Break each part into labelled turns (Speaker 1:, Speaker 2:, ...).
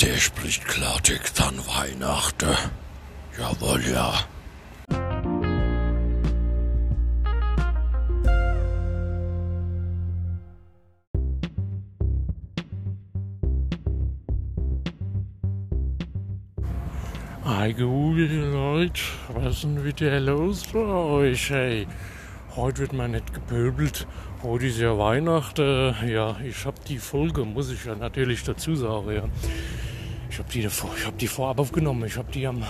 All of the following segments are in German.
Speaker 1: Der spricht Klartext an Weihnachten. Jawohl, ja.
Speaker 2: Hi, gute Leute, was ist denn wieder los bei euch, hey? Heute wird mal nicht gepöbelt, heute ist ja Weihnachten, ja, ich hab die Folge, muss ich ja natürlich dazu sagen, ja. Ich hab die, hab die vorab aufgenommen, ich hab die am,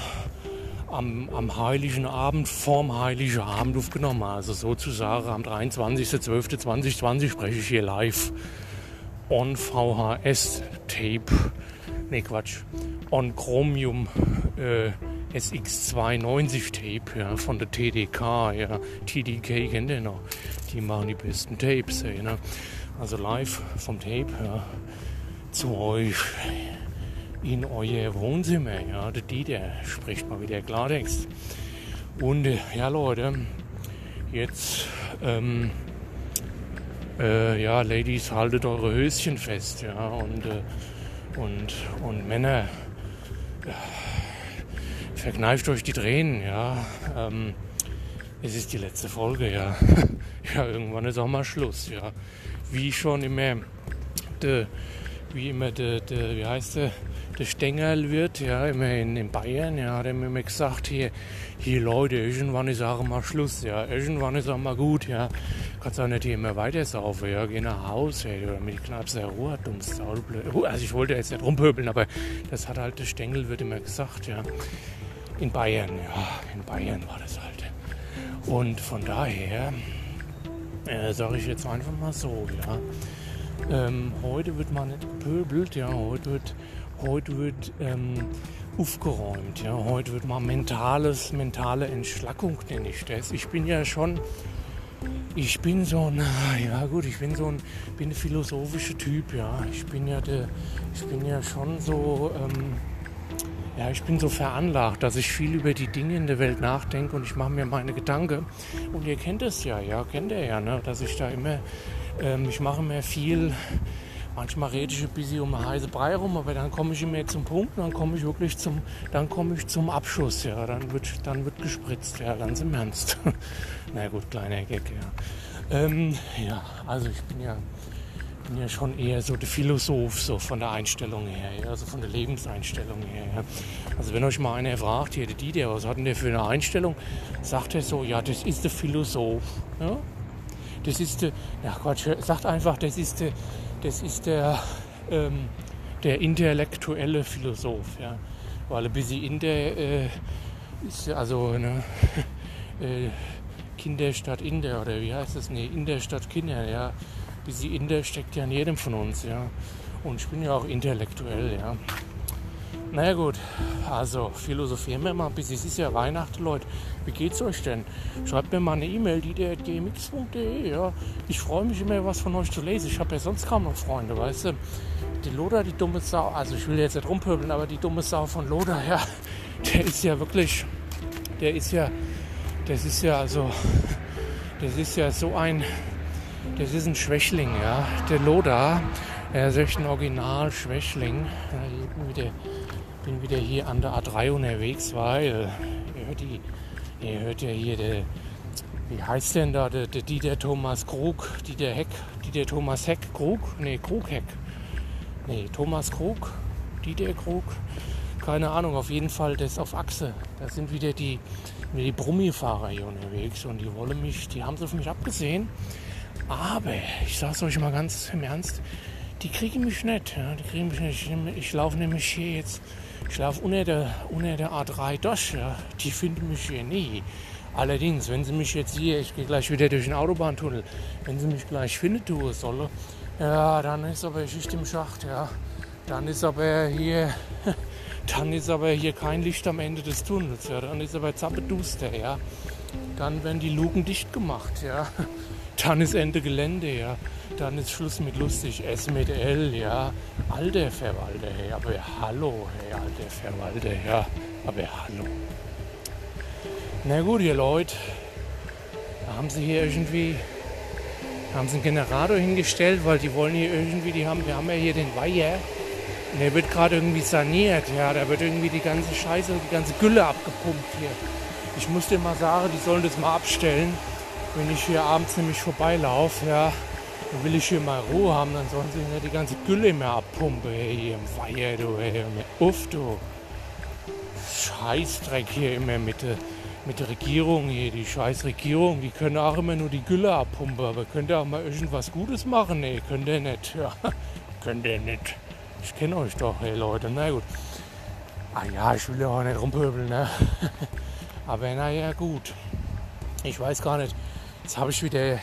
Speaker 2: am, am Heiligen Abend, vorm Heiligen Abend aufgenommen, also sozusagen am 23.12.2020 spreche ich hier live on VHS-Tape, ne Quatsch, on Chromium äh, SX290 Tape ja, von der TDK. Ja. TDK kennt ihr noch. Die machen die besten Tapes. Ey, ne? Also live vom Tape ja, zu euch in euer Wohnzimmer. Ja. Der Dieter spricht mal wieder Klartext. Und äh, ja, Leute, jetzt. Ähm, äh, ja, Ladies, haltet eure Höschen fest, ja, und, äh, und, und Männer, verkneift euch die Tränen, ja. Ähm, es ist die letzte Folge, ja. ja, irgendwann ist auch mal Schluss, ja. Wie schon immer, de, wie immer, de, de, wie heißt der, der Stengel wird, ja, immer in, in Bayern, ja, hat er mir immer gesagt, hier, hier Leute, irgendwann ist auch mal Schluss, ja, irgendwann ist auch mal gut, ja. Kannst auch nicht hier immer weiter saufen, ja, geh nach Hause, ey, oder mit knappst der Ruhe, dummes Saulblöd. Also ich wollte jetzt nicht rumpöbeln, aber das hat halt der Stengel, wird immer gesagt, ja. In Bayern, ja, in Bayern war das halt. Und von daher äh, sage ich jetzt einfach mal so, ja. Ähm, heute wird mal nicht gepöbelt, ja, heute wird, heute wird ähm, aufgeräumt, ja, heute wird mal mentales, mentale Entschlackung nenne ich das. Ich bin ja schon, ich bin so ein, ja gut, ich bin so ein, bin ein philosophischer Typ, ja. Ich bin ja der, ich bin ja schon so, ähm, ja, ich bin so veranlagt, dass ich viel über die Dinge in der Welt nachdenke und ich mache mir meine Gedanken. Und ihr kennt es ja, ja, kennt ihr ja, ne? dass ich da immer, ähm, ich mache mir viel, manchmal rede ich ein bisschen um heiße Brei rum, aber dann komme ich immer zum Punkt, dann komme ich wirklich zum, dann komme ich zum Abschuss, ja, dann wird, dann wird gespritzt, ja, ganz im Ernst. Na gut, kleiner Gag, ja. Ähm, ja, also ich bin ja bin ja schon eher so der Philosoph, so von der Einstellung her, ja, also von der Lebenseinstellung her. Ja. Also wenn euch mal einer fragt, hier, der Dieter, was hat denn der für eine Einstellung, sagt er so, ja, das ist der Philosoph. Ja? Das ist der, ja Quatsch, sagt einfach, das ist der, das ist der, ähm, der intellektuelle Philosoph, ja. Weil bisschen in der, äh, ist also, ne, äh, Kinder statt Inder, oder wie heißt das? Nee, Inder statt Kinder, ja diese Inder steckt ja in jedem von uns, ja. Und ich bin ja auch intellektuell, ja. Naja gut, also philosophieren wir mal ein bisschen. Es ist ja Weihnachten, Leute. Wie geht's euch denn? Schreibt mir mal eine E-Mail, die der gmx.de, ja. Ich freue mich immer, was von euch zu lesen. Ich habe ja sonst kaum noch Freunde, weißt du. Die Loda, die dumme Sau, also ich will jetzt nicht rumpöbeln, aber die dumme Sau von Loda, ja, der ist ja wirklich, der ist ja, das ist ja also, das ist ja so ein, das ist ein Schwächling, ja. Der Loda, er ist echt ein Original-Schwächling. Ich bin wieder, hier an der A3 unterwegs, weil ihr hört, die, ihr hört ja hier, der, wie heißt denn da, der, der Dieter Thomas Krug, Dieter Heck, Dieter Thomas Heck, Krug? Nee, Krug Heck. Nee, Thomas Krug, Dieter Krug. Keine Ahnung, auf jeden Fall das auf Achse. Da sind wieder die, die Brummifahrer hier unterwegs und die wollen mich, die haben es auf mich abgesehen aber ich sage es euch mal ganz im Ernst, die kriegen mich nicht. Ja, die kriegen mich nicht. Ich, ich laufe nämlich hier jetzt, ich laufe unter der, unter der A3 durch. Ja. Die finden mich hier nie. Allerdings, wenn sie mich jetzt hier, ich gehe gleich wieder durch den Autobahntunnel, wenn sie mich gleich finden tun sollen, ja, dann ist aber Schicht im Schacht, ja. Dann ist aber hier, dann ist aber hier kein Licht am Ende des Tunnels, ja. Dann ist aber zappeduster, ja. Dann werden die Luken dicht gemacht, ja. Dann ist Ende Gelände, ja. Dann ist Schluss mit lustig. S mit L, ja. Alter Verwalter, hey, aber hallo, hey, alter Verwalter, ja. Aber hallo. Na gut, ihr Leute. Da haben sie hier irgendwie haben sie einen Generator hingestellt, weil die wollen hier irgendwie, die haben, wir haben ja hier den Weiher, der wird gerade irgendwie saniert, ja. Da wird irgendwie die ganze Scheiße, die ganze Gülle abgepumpt hier. Ich muss dir mal sagen, die sollen das mal abstellen. Wenn ich hier abends nämlich vorbeilaufe, ja, will ich hier mal Ruhe haben, dann sollen sie nicht die ganze Gülle mehr abpumpen, hey, hier im Weiher, du, hey, uff, du. Scheißdreck hier immer mit der, mit der Regierung hier, die scheiß Regierung, die können auch immer nur die Gülle abpumpen, aber könnt ihr auch mal irgendwas Gutes machen? Nee, könnt ihr nicht, ja, könnt ihr nicht. Ich kenne euch doch, hey Leute, na gut. Ah ja, ich will ja auch nicht rumpöbeln, ne? Aber naja, gut. Ich weiß gar nicht. Jetzt habe ich wieder,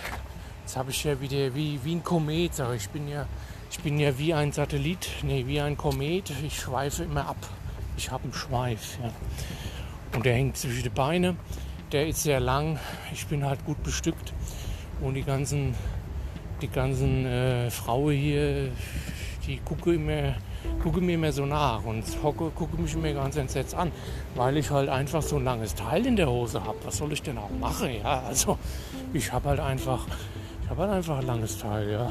Speaker 2: jetzt habe ich ja wieder wie, wie ein Komet, sag ich. Bin ja, ich bin ja wie ein Satellit, nee, wie ein Komet. Ich schweife immer ab. Ich habe einen Schweif, ja. Und der hängt zwischen die Beine. Der ist sehr lang. Ich bin halt gut bestückt. Und die ganzen, die ganzen äh, Frauen hier, die gucke immer, gucke mir immer so nach und hocke, gucke mich mir ganz entsetzt an, weil ich halt einfach so ein langes Teil in der Hose habe. Was soll ich denn auch machen? Ja, also ich habe halt einfach, habe halt einfach ein langes Teil, ja.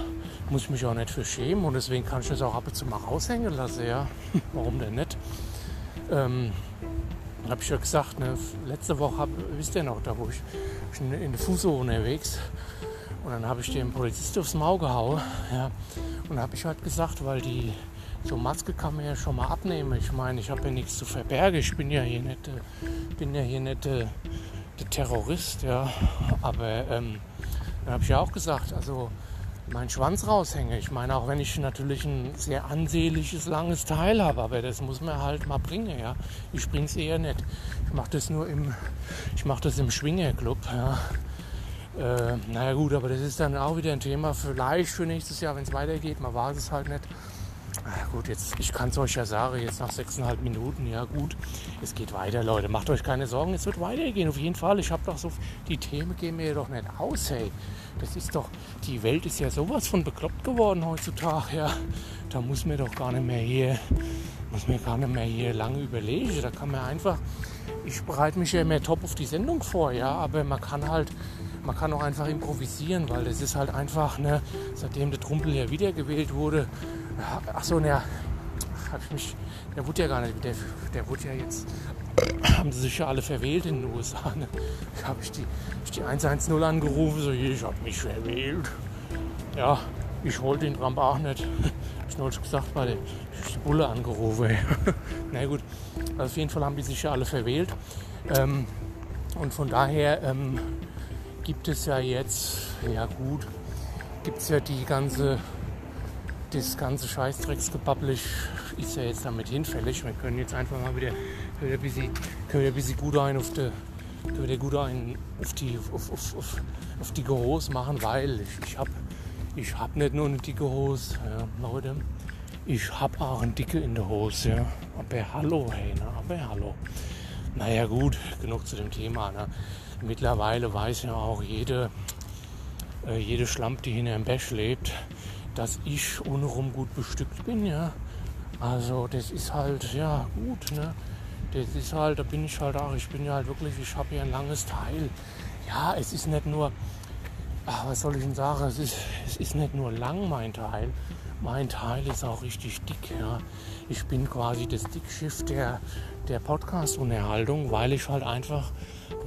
Speaker 2: Muss ich mich auch nicht für schämen und deswegen kann ich das auch ab und zu mal raushängen lassen, ja. Warum denn nicht? Ähm, habe ich ja gesagt, ne, letzte Woche, hab, wisst ihr noch, da wo ich, ich in der Fuso unterwegs und dann habe ich dem Polizist aufs Maul gehauen. Ja. Und habe ich halt gesagt, weil die so Maske kann man ja schon mal abnehmen. Ich meine, ich habe ja nichts zu verbergen. Ich bin ja hier nicht, äh, bin ja hier nicht äh, der Terrorist, ja. Aber ähm, dann habe ich ja auch gesagt, also meinen Schwanz raushänge. Ich meine, auch wenn ich natürlich ein sehr ansehnliches, langes Teil habe, aber das muss man halt mal bringen, ja. Ich es eher nicht. Ich mache das nur im, ich mache das im Schwingerclub, ja. Äh, naja gut, aber das ist dann auch wieder ein Thema vielleicht für nächstes Jahr, wenn es weitergeht. Man weiß es halt nicht. Gut, jetzt, ich kann es euch ja sagen, jetzt nach sechseinhalb Minuten, ja gut, es geht weiter, Leute. Macht euch keine Sorgen, es wird weitergehen, auf jeden Fall. Ich habe doch so, die Themen gehen mir doch nicht aus, hey. Das ist doch, die Welt ist ja sowas von bekloppt geworden heutzutage, ja. Da muss mir doch gar nicht mehr hier, muss mir gar nicht mehr hier lange überlegen. Da kann man einfach, ich bereite mich ja mehr top auf die Sendung vor, ja, aber man kann halt man kann auch einfach improvisieren, weil das ist halt einfach, ne, seitdem der Trumpel ja wiedergewählt wurde, ach so, ne, hab ich mich, der wurde ja gar nicht, der, der wurde ja jetzt, haben sie sich ja alle verwählt in den USA, ne? Da habe ich die, ich die 110 angerufen, so, ich habe mich verwählt. Ja, ich wollte den Trump auch nicht. Ich habe neulich gesagt, weil ich die Bulle angerufen. Na gut, also auf jeden Fall haben die sich ja alle verwählt. Ähm, und von daher ähm, gibt es ja jetzt, ja gut, gibt es ja die ganze, das ganze Scheißdrecksgebabbel ist ja jetzt damit hinfällig. Wir können jetzt einfach mal wieder, wieder ein bisschen, können wieder bisschen gut ein auf die, können wieder gut ein auf die, auf, auf, auf, auf die Hose machen, weil ich, ich habe ich hab nicht nur eine dicke Hose, ja, Leute. Ich habe auch eine dicke in der Hose, ja. Aber hallo, hey, ne? aber hallo. Naja gut, genug zu dem Thema. Ne? Mittlerweile weiß ja auch jede, äh, jede Schlamp, die hinter dem Bäsch lebt, dass ich unrum gut bestückt bin. Ja? Also das ist halt, ja gut, ne? Das ist halt, da bin ich halt auch, ich bin ja halt wirklich, ich habe hier ein langes Teil. Ja, es ist nicht nur, ach, was soll ich denn sagen, es ist, es ist nicht nur lang mein Teil, mein Teil ist auch richtig dick. Ja. Ich bin quasi das Dickschiff der, der Podcast-Unterhaltung, weil ich halt einfach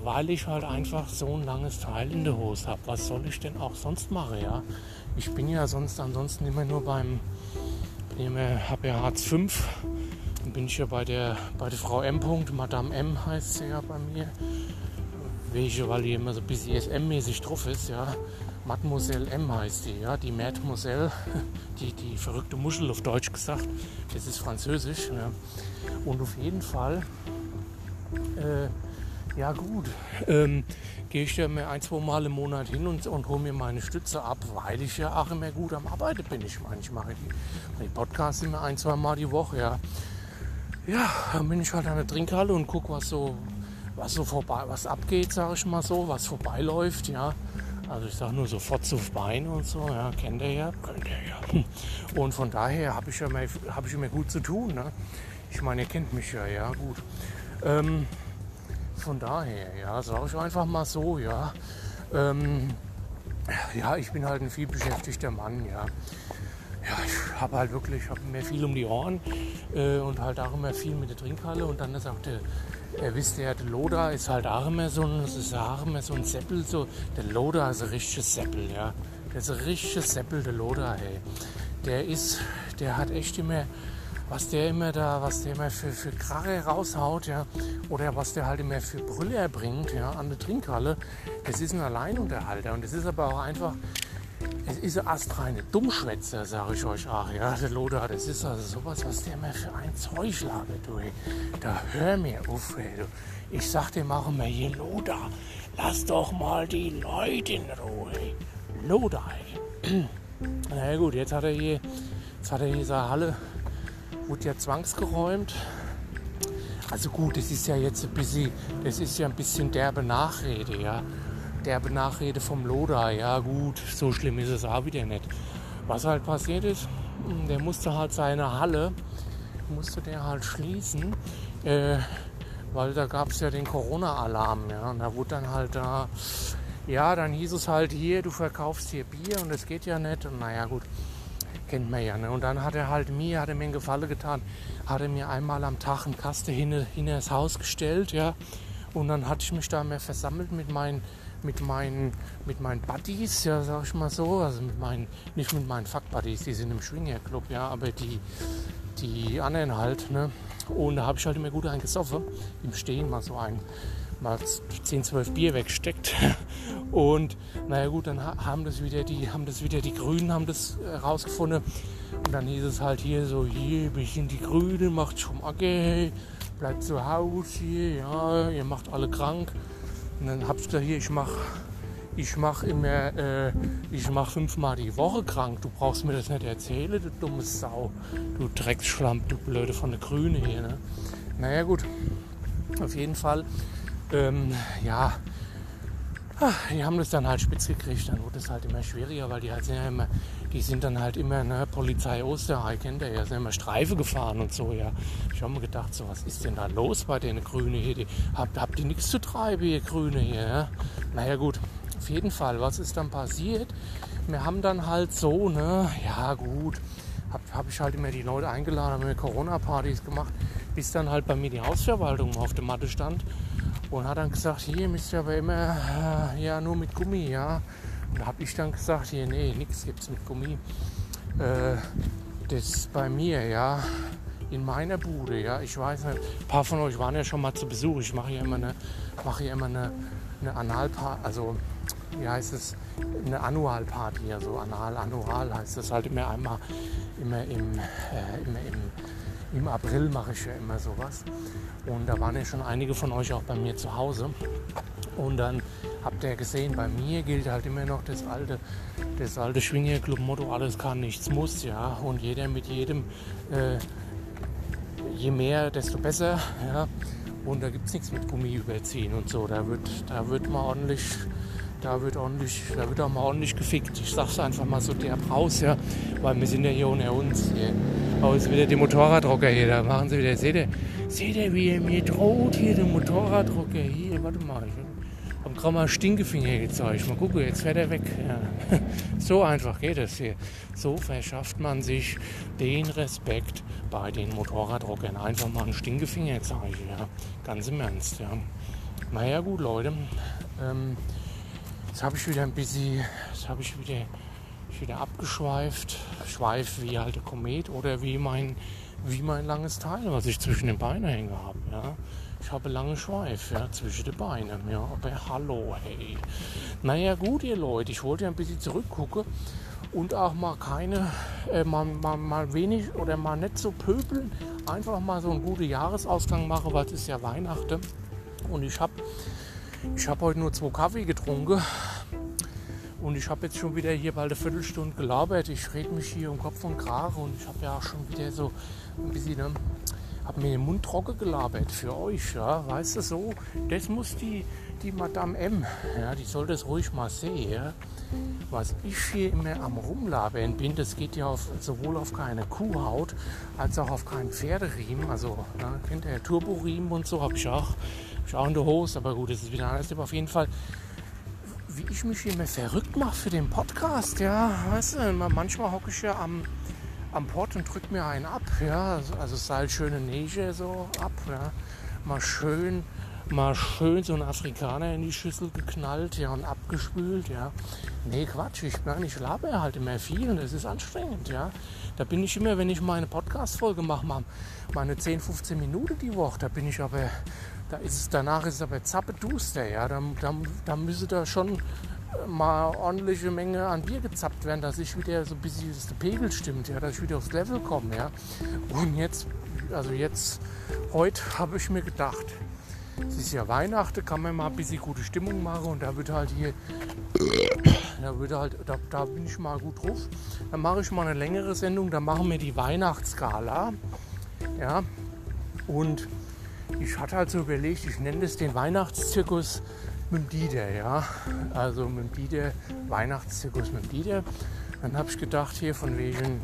Speaker 2: weil ich halt einfach so ein langes Teil in der Hose habe. Was soll ich denn auch sonst machen, ja? Ich bin ja sonst ansonsten immer nur beim, habe ja Hartz V, dann bin ich ja bei der, bei der Frau M. Madame M heißt sie ja bei mir. Welche, weil die immer so ein bisschen SM-mäßig drauf ist, ja. Mademoiselle M heißt die, ja, die Mademoiselle, die, die verrückte Muschel auf Deutsch gesagt. Das ist Französisch. Ja. Und auf jeden Fall äh, ja gut, ähm, gehe ich ja mir ein, zwei Mal im Monat hin und, und hole mir meine Stütze ab, weil ich ja auch immer gut am Arbeiten bin. Ich meine, ich mache die, die Podcasts immer ein, zwei Mal die Woche, ja. Ja, dann bin ich halt an der Trinkhalle und gucke, was so, was so vorbei, was abgeht, sage ich mal so, was vorbeiläuft, ja. Also ich sage nur so Fotz auf Beine und so, ja, kennt ihr ja, kennt ihr ja. Und von daher habe ich ja immer, hab ich immer gut zu tun. Ne? Ich meine, ihr kennt mich ja, ja, gut. Ähm, von daher, ja, sage ich einfach mal so, ja. Ähm, ja, ich bin halt ein viel beschäftigter Mann, ja. ja, ich habe halt wirklich, ich habe mir viel um die Ohren äh, und halt auch immer viel mit der Trinkhalle und dann sagte er wisst ja, der Loda ist halt auch immer so ein, ist auch immer so ein Seppel, so, der Loda ist ein richtiges Seppel, ja. Der ist ein richtiges Seppel, der Loda, hey. Der ist, der hat echt immer, was der immer da, was der immer für, für Krache raushaut, ja, oder was der halt immer für Brüller bringt, ja, an der Trinkhalle, das ist ein Alleinunterhalter und das ist aber auch einfach, es ist ein astreine Dummschwätzer, sage ich euch auch. Ja, der Lothar, das ist also sowas, was der mir für ein Zeug labert, du. Da hör mir auf, ey, du. Ich sag dem auch immer hier, Lothar, lass doch mal die Leute in Ruhe. Lothar, ey. Na ja, gut, jetzt hat er hier, jetzt hat er hier seine Halle, wurde ja zwangsgeräumt. Also gut, das ist ja jetzt ein bisschen, das ist ja ein bisschen derbe Nachrede, ja derbe Nachrede vom Loda. Ja gut, so schlimm ist es auch wieder nicht. Was halt passiert ist, der musste halt seine Halle, musste der halt schließen, äh, weil da gab es ja den Corona-Alarm. Ja, und da wurde dann halt da, ja, dann hieß es halt hier, du verkaufst hier Bier und das geht ja nicht. Und naja gut, kennt man ja. Ne? Und dann hat er halt mir, hat er mir einen Gefallen getan, hat er mir einmal am Tag eine Kaste hinter, hinter das Haus gestellt, ja. Und dann hatte ich mich da mehr versammelt mit meinen mit meinen, mit meinen Buddies, ja, sag ich mal so, also mit meinen, nicht mit meinen Fuck-Buddies, die sind im Schwingerclub, ja, aber die, die anderen halt, ne, und da habe ich halt immer gut eingesoffen, im Stehen mal so ein, mal 10, 12 Bier weggesteckt und naja gut, dann haben das wieder die, haben das wieder die Grünen, haben das herausgefunden und dann hieß es halt hier so, hier, wir sind die Grünen, macht schon Acker, bleibt zu Hause hier, ja, ihr macht alle krank. Und dann hab ich da hier, ich mach, ich mach immer, äh, ich mach fünfmal die Woche krank. Du brauchst mir das nicht erzählen, du dumme Sau. Du Drecksschlamm, du Blöde von der Grüne hier. Ne? Naja gut, auf jeden Fall, ähm, ja, die haben das dann halt spitz gekriegt, dann wurde es halt immer schwieriger, weil die halt sind ja immer, die sind dann halt immer, ne, Polizei Osterei kennt ihr ja, sind immer Streife gefahren und so, ja. Ich habe mir gedacht, so, was ist denn da los bei den Grünen hier? Die, habt, habt ihr nichts zu treiben, ihr Grüne hier, ja? Naja gut, auf jeden Fall, was ist dann passiert? Wir haben dann halt so, ne, ja gut, habe hab ich halt immer die Leute eingeladen, haben mir Corona-Partys gemacht, bis dann halt bei mir die Hausverwaltung auf der Matte stand und hat dann gesagt, hier müsst ihr aber immer äh, ja nur mit Gummi, ja. Und da habe ich dann gesagt, hier nee, nichts gibt's mit Gummi. Äh, das bei mir, ja, in meiner Bude, ja. Ich weiß nicht, ein paar von euch waren ja schon mal zu Besuch. Ich mache ja immer eine, mache ja immer eine, eine Analparty, also wie heißt es, eine Annualparty, also anal, annual heißt das halt immer einmal, immer im, äh, immer im, im April mache ich ja immer sowas. Und da waren ja schon einige von euch auch bei mir zu Hause. Und dann habt ihr gesehen, bei mir gilt halt immer noch das alte, das alte Schwingerclub-Motto, alles kann, nichts muss, ja. Und jeder mit jedem, äh, je mehr, desto besser, ja. Und da gibt es nichts mit Gummi überziehen und so. Da wird, da wird mal ordentlich, da wird ordentlich, da wird auch mal ordentlich gefickt. Ich sag's einfach mal so der raus, ja. Weil wir sind ja hier unter uns. Hier. Oh, ist wieder die Motorradrocker hier. Da machen sie wieder, seht ihr? Seht ihr, wie er mir droht? Hier, der Motorradrocker. Hier, warte mal. Ich habe gerade mal Stinkefinger gezeigt. Mal gucken, jetzt fährt er weg. Ja. So einfach geht es hier. So verschafft man sich den Respekt bei den Motorradrockern. Einfach mal einen Stinkefinger zeigen. Ja. Ganz im Ernst. Ja. Naja, gut, Leute. Ähm, jetzt habe ich wieder ein bisschen. Jetzt habe ich wieder wieder abgeschweift. Schweif wie halt der Komet oder wie mein, wie mein langes Teil, was ich zwischen den Beinen hängen habe. Ja. Ich habe lange Schweif ja, zwischen den Beinen. Ja, aber hallo, hey. Naja, gut, ihr Leute, ich wollte ein bisschen zurückgucken und auch mal keine, äh, mal, mal, mal wenig oder mal nicht so pöbeln. Einfach mal so einen guten Jahresausgang machen, weil es ist ja Weihnachten. Und ich habe ich hab heute nur zwei Kaffee getrunken und ich habe jetzt schon wieder hier bald eine Viertelstunde gelabert. Ich rede mich hier um Kopf und Kragen und ich habe ja auch schon wieder so ein bisschen, ne, habe mir den Mund trocken gelabert für euch, ja, weißt du so. Das muss die, die Madame M, ja, die soll das ruhig mal sehen, ja. Was ich hier immer am Rumlabern bin, das geht ja auf, sowohl auf keine Kuhhaut als auch auf keinen Pferderiemen. Also, ja, kennt ihr Turboriemen und so, habe ich auch, ich auch in der Hose, aber gut, das ist wieder anders. Aber auf jeden Fall wie ich mich hier immer verrückt mache für den Podcast, ja, weißt du, manchmal hocke ich ja am, am Pott und drücke mir einen ab. Ja, also Salz schöne Neige so ab. Ja. Mal schön, mal schön so ein Afrikaner in die Schüssel geknallt ja, und abgespült. Ja. Nee, Quatsch, ich, meine, ich labe halt immer viel und es ist anstrengend. Ja. Da bin ich immer, wenn ich meine Podcast-Folge mache, meine 10, 15 Minuten die Woche, da bin ich aber, da ist danach ist es aber zappeduster. Ja. Da, da, da müsste da schon mal ordentliche Menge an Bier gezappt werden, dass ich wieder so ein bisschen der Pegel stimmt, ja, dass ich wieder aufs Level komme. Ja. Und jetzt, also jetzt, heute habe ich mir gedacht, es ist ja Weihnachten, kann man mal ein bisschen gute Stimmung machen und da wird halt hier, da, wird halt, da, da bin ich mal gut drauf. Dann mache ich mal eine längere Sendung, dann machen wir die Weihnachtsskala. Ja, und ich hatte halt so überlegt, ich nenne das den Weihnachtszirkus mit dem Dieter, ja. Also mit dem Dieter, Weihnachtszirkus mit dem Dieter. Dann habe ich gedacht, hier von wegen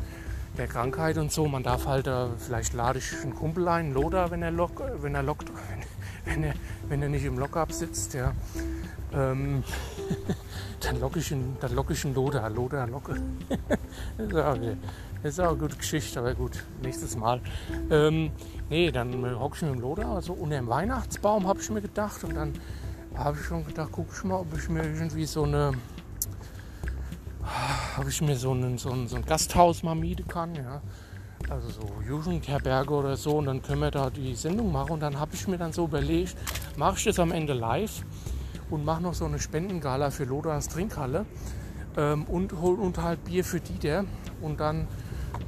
Speaker 2: der Krankheit und so, man darf halt, äh, vielleicht lade ich einen Kumpel ein, Loder, wenn er, lock, wenn er lockt, wenn, er, wenn er nicht im Lockup sitzt, ja. Ähm, dann locke ich einen, dann ich Loder, Loder, Locke. das, ist auch, das ist auch eine gute Geschichte, aber gut, nächstes Mal. Ähm, nee, dann hocke ich mit dem Loder, also unter dem Weihnachtsbaum habe ich mir gedacht. Und dann habe ich schon gedacht, guck ich mal, ob ich mir irgendwie so eine habe ich mir so, einen, so, ein, so ein Gasthaus mal mieten kann, ja. Also so Jugendherberge oder so. Und dann können wir da die Sendung machen. Und dann habe ich mir dann so überlegt, mache ich das am Ende live und mache noch so eine Spendengala für Lodas Trinkhalle ähm, und hol und halt Bier für Dieter und dann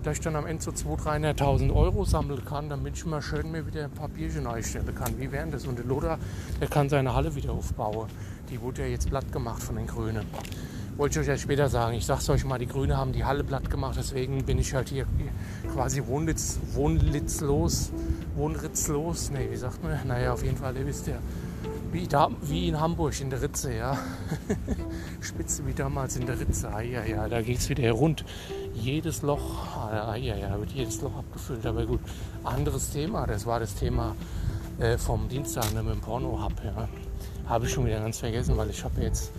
Speaker 2: dass ich dann am Ende so 200.000, 300.000 Euro sammeln kann, damit ich mal schön mir wieder Bierchen einstellen kann. Wie wären das? Und der Lothar, der kann seine Halle wieder aufbauen. Die wurde ja jetzt platt gemacht von den Grünen. Wollte ich euch ja später sagen. Ich sag's euch mal, die Grünen haben die Halle platt gemacht, deswegen bin ich halt hier quasi wohnlitz, wohnlitzlos, wohnritzlos. Ne, wie sagt man? Naja, auf jeden Fall, ihr wisst ja, wie, da, wie in Hamburg in der Ritze, ja. Spitze wie damals in der Ritze. Ja, ja, da geht's wieder rund jedes Loch, ah, ja, ja, wird jedes Loch abgefüllt. Aber gut, anderes Thema. Das war das Thema äh, vom Dienstag ne, mit dem Porno-Hub. Ja. Habe ich schon wieder ganz vergessen, weil ich habe jetzt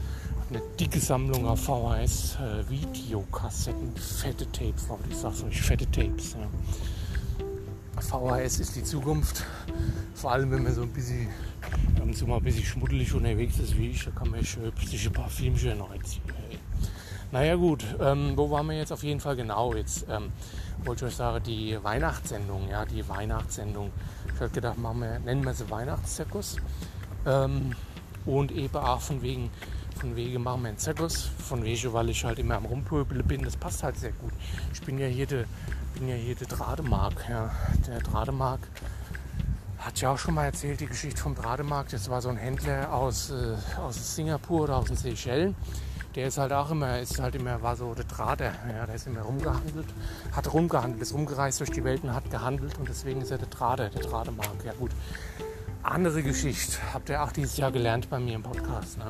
Speaker 2: eine dicke Sammlung auf VHS, äh, fette Tapes, ich sag's euch, fette Tapes. Ja. VHS ist die Zukunft, vor allem wenn man so ein bisschen, wenn so mal ein bisschen schmuddelig unterwegs ist wie ich, da kann man sich ein paar Filmchen reinziehen. Naja gut, ähm, wo waren wir jetzt auf jeden Fall genau? Jetzt ähm, wollte ich euch sagen, die Weihnachtssendung, ja, die Weihnachtssendung. Ich habe gedacht, machen wir, nennen wir sie Weihnachtszirkus. Ähm, und eben auch von wegen, von wegen machen wir einen Zirkus, von wegen, weil ich halt immer am Rumpöbeln bin, das passt halt sehr gut. Ich bin ja hier der, bin ja hier der Drademark, ja. Der Drademark hat ja auch schon mal erzählt, die Geschichte vom Drademark. Das war so ein Händler aus, äh, aus Singapur oder aus den Seychellen der ist halt auch immer, ist halt immer, war so der Drader, ja, der ist immer rumgehandelt, hat rumgehandelt, ist rumgereist durch die Welt und hat gehandelt und deswegen ist er der Drader, der Drademark. Ja gut, andere Geschichte, habt ihr auch dieses Jahr gelernt bei mir im Podcast. Ne?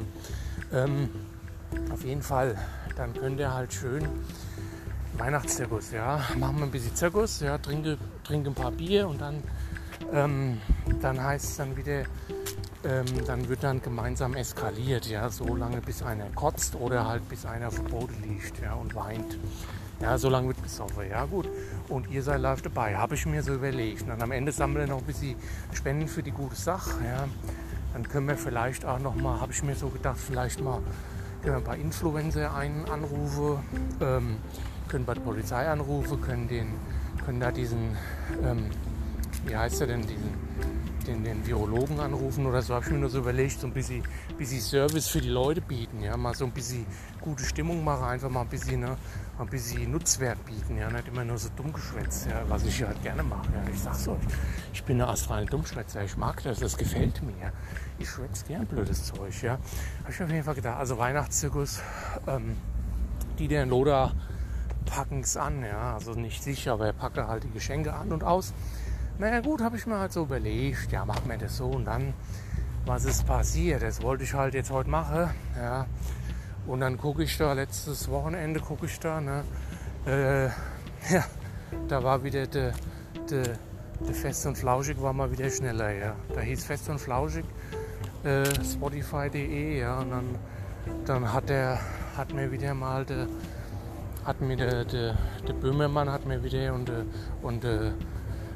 Speaker 2: Ähm, auf jeden Fall, dann könnt ihr halt schön Weihnachtszirkus, ja, machen wir ein bisschen Zirkus, ja, trinke, trinke ein paar Bier und dann, ähm, dann heißt es dann wieder ähm, dann wird dann gemeinsam eskaliert, ja, so lange bis einer kotzt oder halt bis einer auf dem Boden liegt, ja, und weint. Ja, so lange wird gesoffen, ja gut. Und ihr seid live dabei, habe ich mir so überlegt. Und dann am Ende sammeln wir noch ein bisschen Spenden für die gute Sache, ja. Dann können wir vielleicht auch noch mal, habe ich mir so gedacht, vielleicht mal können wir ein paar Influencer einen anrufen, ähm, können bei der Polizei anrufen, können den, können da diesen, ähm, wie heißt er denn, diesen den, den Virologen anrufen oder so, habe ich mir nur so überlegt, so ein bisschen, bisschen Service für die Leute bieten, ja, mal so ein bisschen gute Stimmung machen, einfach mal ein bisschen, ne, ein bisschen Nutzwert bieten, ja, nicht immer nur so dummgeschwätzt, ja, was ich halt gerne mache, ja, ich sag's euch, ich bin eine astreine Dummschwätzer, ich mag das, das gefällt mir, ich schwätze gern blödes Zeug, ja, habe ich mir auf jeden Fall gedacht, also Weihnachtszirkus, ähm, die der Loda packen es an, ja, also nicht sicher, aber er packt halt die Geschenke an und aus naja gut, habe ich mir halt so überlegt, ja, machen wir das so und dann, was ist passiert? Das wollte ich halt jetzt heute machen, ja. Und dann gucke ich da, letztes Wochenende gucke ich da, ne, äh, ja, da war wieder der, der, der Fest und Flauschig war mal wieder schneller, ja. Da hieß Fest und Flauschig, äh, Spotify.de, ja, und dann, dann hat er, hat mir wieder mal der, hat mir der, der, der Böhmermann hat mir wieder und, äh, und äh,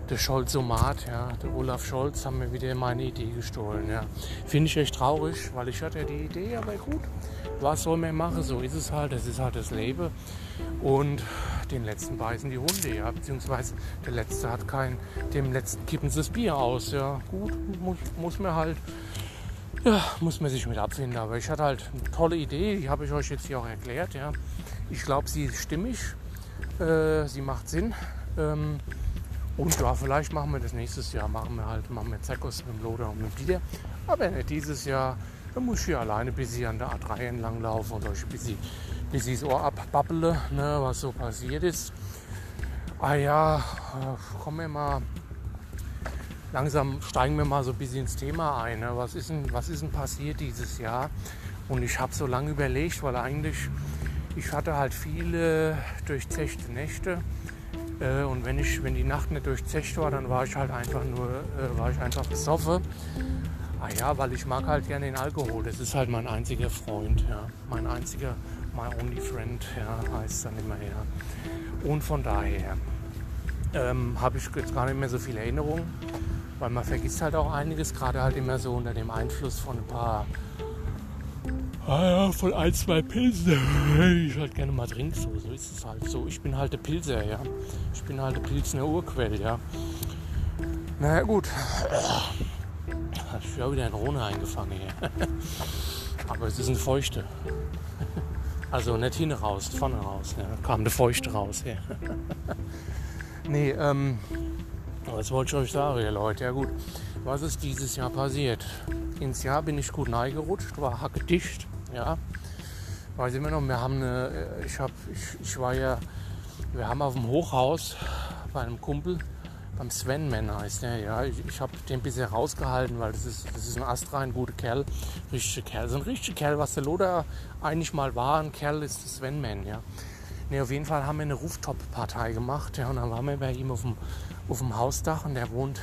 Speaker 2: der Scholz-Somat, ja, der Olaf Scholz, haben mir wieder meine Idee gestohlen. Ja. Finde ich echt traurig, weil ich hatte die Idee, aber gut, was soll man machen? So ist es halt, das ist halt das Leben. Und den letzten beißen die Hunde, ja, beziehungsweise der letzte hat kein, dem letzten kippen sie das Bier aus, ja. Gut, muss, muss man halt, ja, muss man sich mit abfinden. Aber ich hatte halt eine tolle Idee, die habe ich euch jetzt hier auch erklärt, ja. Ich glaube, sie ist stimmig, äh, sie macht Sinn. Ähm, und ja, vielleicht machen wir das nächstes Jahr. Machen wir halt, machen wir Zirkus mit dem Loder und mit Dieter. Aber nicht dieses Jahr. Da muss ich hier alleine bis ich an der A3 entlang laufen und euch ein bisschen, bisschen das Ohr abbabbele, ne, was so passiert ist. Ah ja, äh, kommen wir mal. Langsam steigen wir mal so ein bisschen ins Thema ein. Ne? Was, ist denn, was ist denn passiert dieses Jahr? Und ich habe so lange überlegt, weil eigentlich ich hatte halt viele durchzechte Nächte äh, und wenn, ich, wenn die Nacht nicht durchzecht war, dann war ich halt einfach nur, äh, war ich einfach besoffen. Ah ja, weil ich mag halt gerne den Alkohol. Das ist halt mein einziger Freund, ja. Mein einziger, my only friend, ja, heißt dann immer, ja. Und von daher ähm, habe ich jetzt gar nicht mehr so viele Erinnerungen, weil man vergisst halt auch einiges, gerade halt immer so unter dem Einfluss von ein paar Ah ja, von ein, zwei Pilze. Ich halt gerne mal trinke, so, so ist es halt so. Ich bin halt der Pilzer, ja. Ich bin halt der Pilzner Urquell, ja. Naja, gut. Hat ich wieder ein Rhone eingefangen hier. Aber es ist ein Feuchte. Also nicht hinten raus, vorne raus. Ja. Da kam der Feuchte raus. Ja. nee, ähm, was wollte ich euch sagen, ja, Leute? Ja gut, was ist dieses Jahr passiert? Ins Jahr bin ich gut neigerutscht, war hacke Ja, weiß immer noch, wir haben eine, ich, hab, ich, ich war ja, wir haben auf dem Hochhaus bei einem Kumpel, beim Sven Mann heißt der, ja, ich, ich habe den bisher rausgehalten, weil das ist, das ist ein astrein guter Kerl, richtiger Kerl, so ein richtiger Kerl, was der Loder eigentlich mal war, ein Kerl ist der Sven Man, ja. Ne, auf jeden Fall haben wir eine Rooftop-Partei gemacht, ja, und dann waren wir bei ihm auf dem, auf dem Hausdach und der wohnt,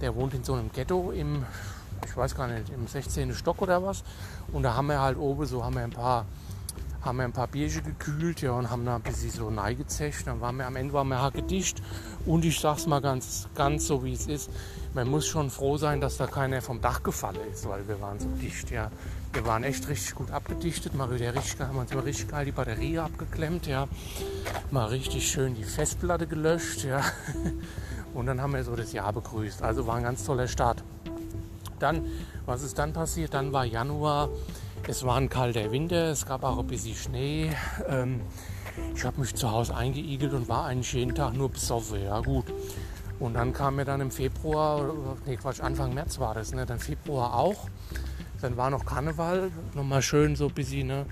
Speaker 2: der wohnt in so einem Ghetto im ich weiß gar nicht, im 16. Stock oder was. Und da haben wir halt oben so haben wir ein paar haben wir ein paar Bierchen gekühlt ja, und haben da ein bisschen so neigezecht. Dann waren wir am Ende waren wir hacke dicht. Und ich sag's mal ganz, ganz so wie es ist. Man muss schon froh sein, dass da keiner vom Dach gefallen ist, weil wir waren so dicht. Ja. Wir waren echt richtig gut abgedichtet. Mal wieder richtig haben uns mal richtig geil die Batterie abgeklemmt. Ja. Mal richtig schön die Festplatte gelöscht. Ja. Und dann haben wir so das Jahr begrüßt. Also war ein ganz toller Start. Dann, was ist dann passiert? Dann war Januar, es war ein kalter Winter, es gab auch ein bisschen Schnee. Ähm, ich habe mich zu Hause eingeigelt und war eigentlich jeden Tag nur besoffen. Ja, gut. Und dann kam mir dann im Februar, nee Quatsch, Anfang März war das, ne? dann Februar auch. Dann war noch Karneval, nochmal schön so ein bisschen, ne?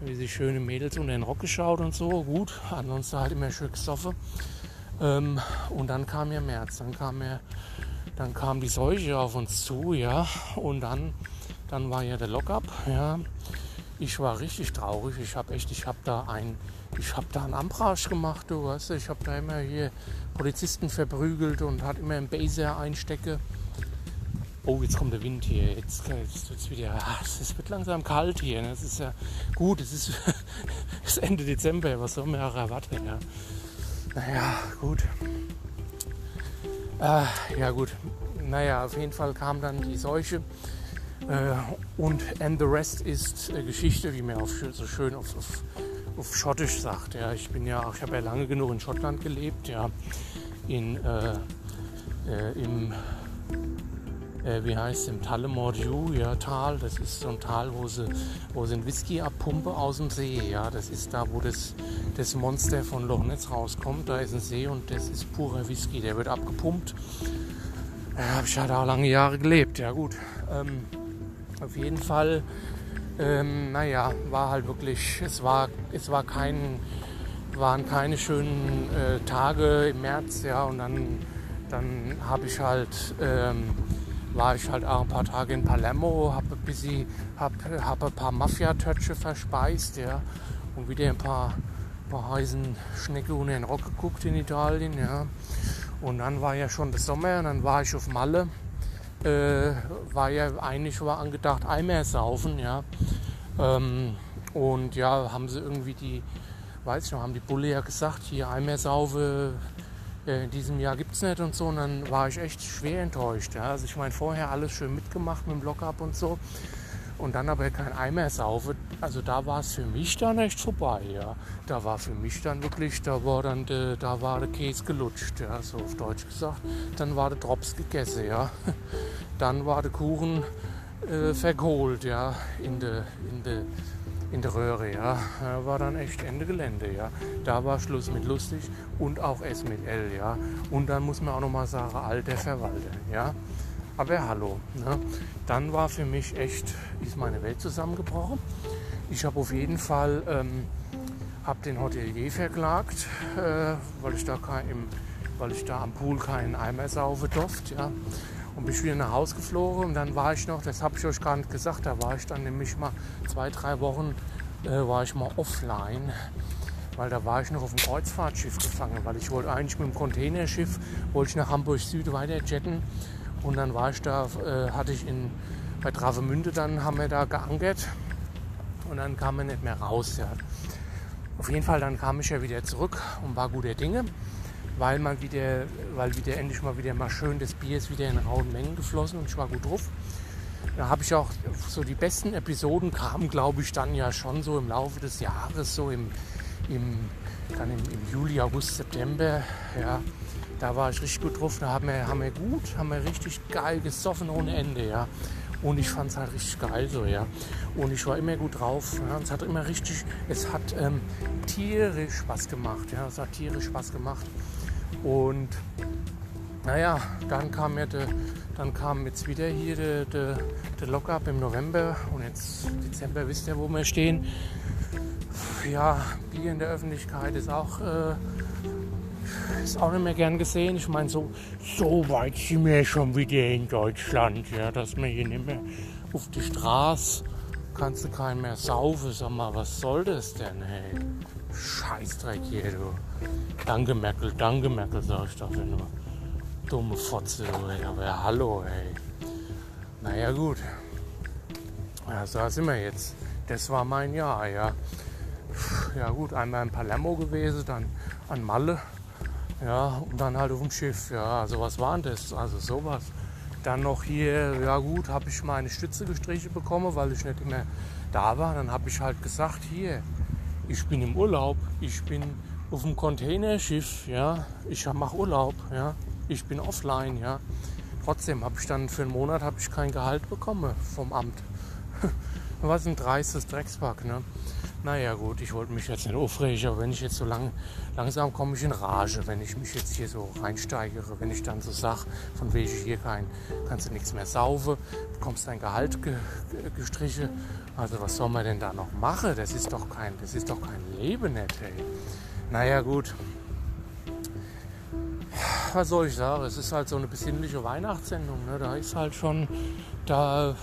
Speaker 2: wie sich schöne Mädels unter den Rock geschaut und so. Gut, ansonsten halt immer schön gesoffen. Ähm, und dann kam ja März, dann kam ja dann kam die Seuche auf uns zu, ja, und dann, dann war ja der Lockup, ja. Ich war richtig traurig. Ich habe echt, ich habe da ein, ich habe da einen Ambrage gemacht, du weißt, ich habe da immer hier Polizisten verprügelt und hat immer einen Baser einstecke. Oh, jetzt kommt der Wind hier. Jetzt, jetzt wird es wieder. Ach, es wird langsam kalt hier. Ne? Es ist ja gut. Es ist, es ist Ende Dezember. Was soll man auch erwarten? Ja. Naja, gut. Äh, ja gut, naja, auf jeden Fall kam dann die Seuche. Äh, und and the rest ist äh, Geschichte, wie man auf, so schön auf, auf, auf Schottisch sagt. Ja, ich bin ja, ich habe ja lange genug in Schottland gelebt, ja, in, äh, äh, im äh, wie heißt es, im Tullamore ja, Tal. Das ist so ein Tal, wo sie, wo sie einen Whisky abpumpen aus dem See. Ja, das ist da, wo das, das Monster von Loch Ness rauskommt. Da ist ein See und das ist purer Whisky. Der wird abgepumpt. Da habe ich ja da lange Jahre gelebt. Ja, gut. Ähm, auf jeden Fall, ähm, naja, war halt wirklich, es war, es war kein, waren keine schönen äh, Tage im März, ja, und dann, dann habe ich halt ähm, war ich halt auch ein paar Tage in Palermo, habe ein, hab, hab ein paar Mafia-Tötsche verspeist, ja, und wieder ein paar, paar heißen Schnecke unter den Rock geguckt in Italien, ja. Und dann war ja schon das Sommer und dann war ich auf Malle. Äh, war ja eigentlich war angedacht Eimer saufen, ja. Ähm, und ja, haben sie irgendwie die weiß ich noch, haben die Bulle ja gesagt, hier Eimersaufe äh, in diesem Jahr gibt es nicht und so. Und dann war ich echt schwer enttäuscht. Ja. Also ich meine, vorher alles schön mitgemacht mit dem Lockup und so. Und dann aber kein Eimersaufe. Also da war es für mich dann echt vorbei. Ja. Da war für mich dann wirklich, da war dann de, da war der Käse gelutscht, ja, so auf Deutsch gesagt. Dann war der Drops gegessen, ja. Dann war der Kuchen äh, verkohlt, ja, in der in de, in der Röhre, ja. War dann echt Ende Gelände, ja. Da war Schluss mit lustig und auch S mit L, ja. Und dann muss man auch noch mal sagen, alter Verwalter, ja. Aber hallo, ne? Dann war für mich echt, ist meine Welt zusammengebrochen. Ich habe auf jeden Fall, ähm, habe den Hotelier verklagt, äh, weil ich da kein, im, weil ich da am Pool keinen Eimer saufe durfte, ja und bin wieder nach Hause geflogen. Und dann war ich noch, das habe ich euch gar nicht gesagt, da war ich dann nämlich mal zwei, drei Wochen äh, war ich mal offline, weil da war ich noch auf dem Kreuzfahrtschiff gefangen, weil ich wollte eigentlich mit dem Containerschiff, wollte ich nach Hamburg Süd weiter jetten und dann war ich da, äh, hatte ich in, bei Travemünde, dann haben wir da geankert und dann kam er nicht mehr raus. Ja. Auf jeden Fall, dann kam ich ja wieder zurück und war guter Dinge weil man wieder, weil wieder endlich mal wieder mal schön das Bier ist wieder in rauen Mengen geflossen und ich war gut drauf. Da habe ich auch so die besten Episoden kamen, glaube ich, dann ja schon so im Laufe des Jahres, so im, im dann im, im, Juli, August, September. Ja, da war ich richtig gut drauf. Da haben wir, haben wir gut, haben wir richtig geil gesoffen ohne Ende, ja. Und ich fand es halt richtig geil so, ja. Und ich war immer gut drauf. Ja. Es hat immer richtig, es hat ähm, tierisch Spaß gemacht, ja. Es hat tierisch Spaß gemacht. Und naja, dann kam, ja de, dann kam jetzt wieder hier der de, de Lockup im November und jetzt Dezember wisst ihr, wo wir stehen. Ja, Bier in der Öffentlichkeit ist auch, äh, ist auch nicht mehr gern gesehen. Ich meine, so, so weit sind wir schon wieder in Deutschland, ja, dass man hier nicht mehr auf die Straße kannst du keinen mehr saufen. Sag mal, was soll das denn, hey? Scheißdreck hier, du. Danke Merkel, danke Merkel, sag ich dafür nur. Dumme Fotze, ey. aber hallo, ey. Naja, gut. Ja, so sind wir jetzt. Das war mein Jahr, ja. Ja gut, einmal in Palermo gewesen, dann an Malle. Ja, und dann halt auf dem Schiff. Ja, also was war denn das? Also sowas. Dann noch hier, ja gut, habe ich meine Stütze gestrichen bekommen, weil ich nicht immer da war. Dann habe ich halt gesagt, hier, ich bin im Urlaub, ich bin auf dem Containerschiff, ja, ich mache Urlaub, ja, ich bin offline, ja. Trotzdem habe ich dann für einen Monat habe ich kein Gehalt bekommen vom Amt. Was ein dreistes Dreckspack, ne? Naja gut, ich wollte mich jetzt nicht aufregen, aber wenn ich jetzt so lang, langsam komme ich in Rage, wenn ich mich jetzt hier so reinsteigere, wenn ich dann so sage, von wegen hier kein, kannst du nichts mehr saufen, bekommst dein Gehalt ge, gestrichen. Also was soll man denn da noch machen? Das ist doch kein, das ist doch kein Leben nicht, ey. Naja gut. Was soll ich sagen? Es ist halt so eine besinnliche Weihnachtssendung. Ne? Da ist halt schon, da